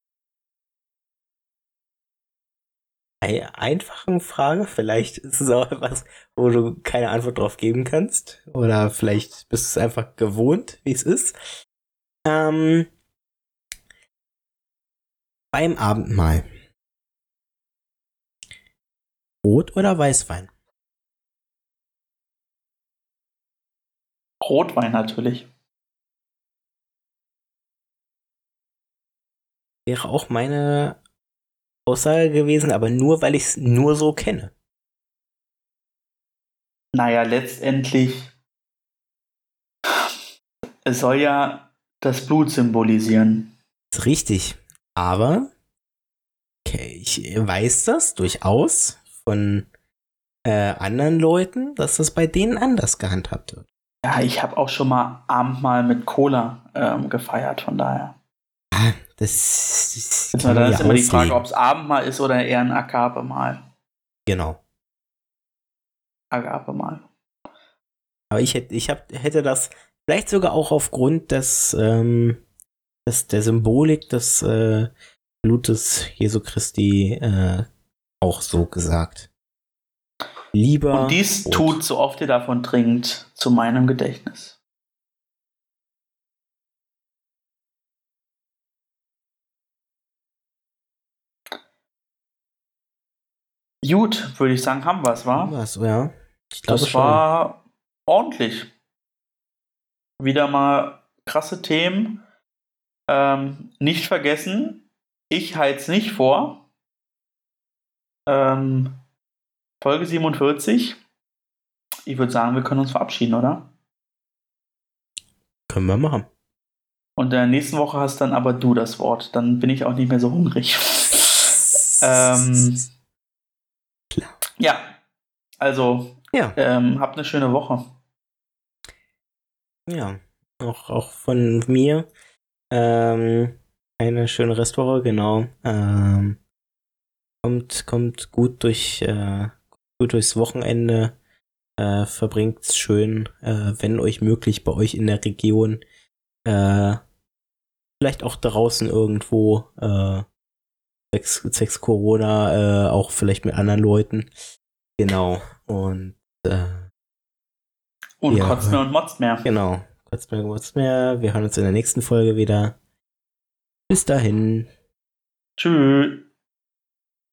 einfachen Frage. Vielleicht ist es auch etwas, wo du keine Antwort drauf geben kannst. Oder vielleicht bist du es einfach gewohnt, wie es ist. Ähm, beim Abendmahl. Rot oder Weißwein? Rotwein natürlich. Wäre auch meine Aussage gewesen, aber nur, weil ich es nur so kenne. Naja, letztendlich. Es soll ja das Blut symbolisieren. Ist richtig. Aber okay, ich weiß das durchaus von äh, anderen Leuten, dass das bei denen anders gehandhabt wird. Ja, ich habe auch schon mal Abendmahl mit Cola ähm, gefeiert, von daher. Das, das man dann ist immer die Frage, ob es Abendmahl ist oder eher ein Agape-Mahl. Genau. Agape-Mahl. Aber ich hätte, ich hab, hätte das vielleicht sogar auch aufgrund des, ähm, des der Symbolik des äh, Blutes Jesu Christi äh, auch so gesagt. Lieber. Und dies rot. tut, so oft ihr davon trinkt, zu meinem Gedächtnis. Gut, würde ich sagen, haben wir es, wa? Was, ja. Ich glaube Das schon. war ordentlich. Wieder mal krasse Themen. Ähm, nicht vergessen, ich halte es nicht vor. Ähm, Folge 47. Ich würde sagen, wir können uns verabschieden, oder? Können wir machen. Und in der nächsten Woche hast dann aber du das Wort. Dann bin ich auch nicht mehr so hungrig. ähm. Ja, also Ja, ähm, habt eine schöne Woche. ja. Auch, auch von mir. Ähm, eine schöne Restwoche, genau. Ähm, kommt, kommt gut durch, äh, gut durchs Wochenende. Äh, verbringt's schön, äh, wenn euch möglich, bei euch in der Region. Äh, vielleicht auch draußen irgendwo, äh, zwecks, zwecks Corona, äh, auch vielleicht mit anderen Leuten. Genau. Und äh, Und Ja. kotzt mehr und motzt mehr. Genau. Kurz mehr, kurz mehr. Wir hören uns in der nächsten Folge wieder. Bis dahin. Tschüss.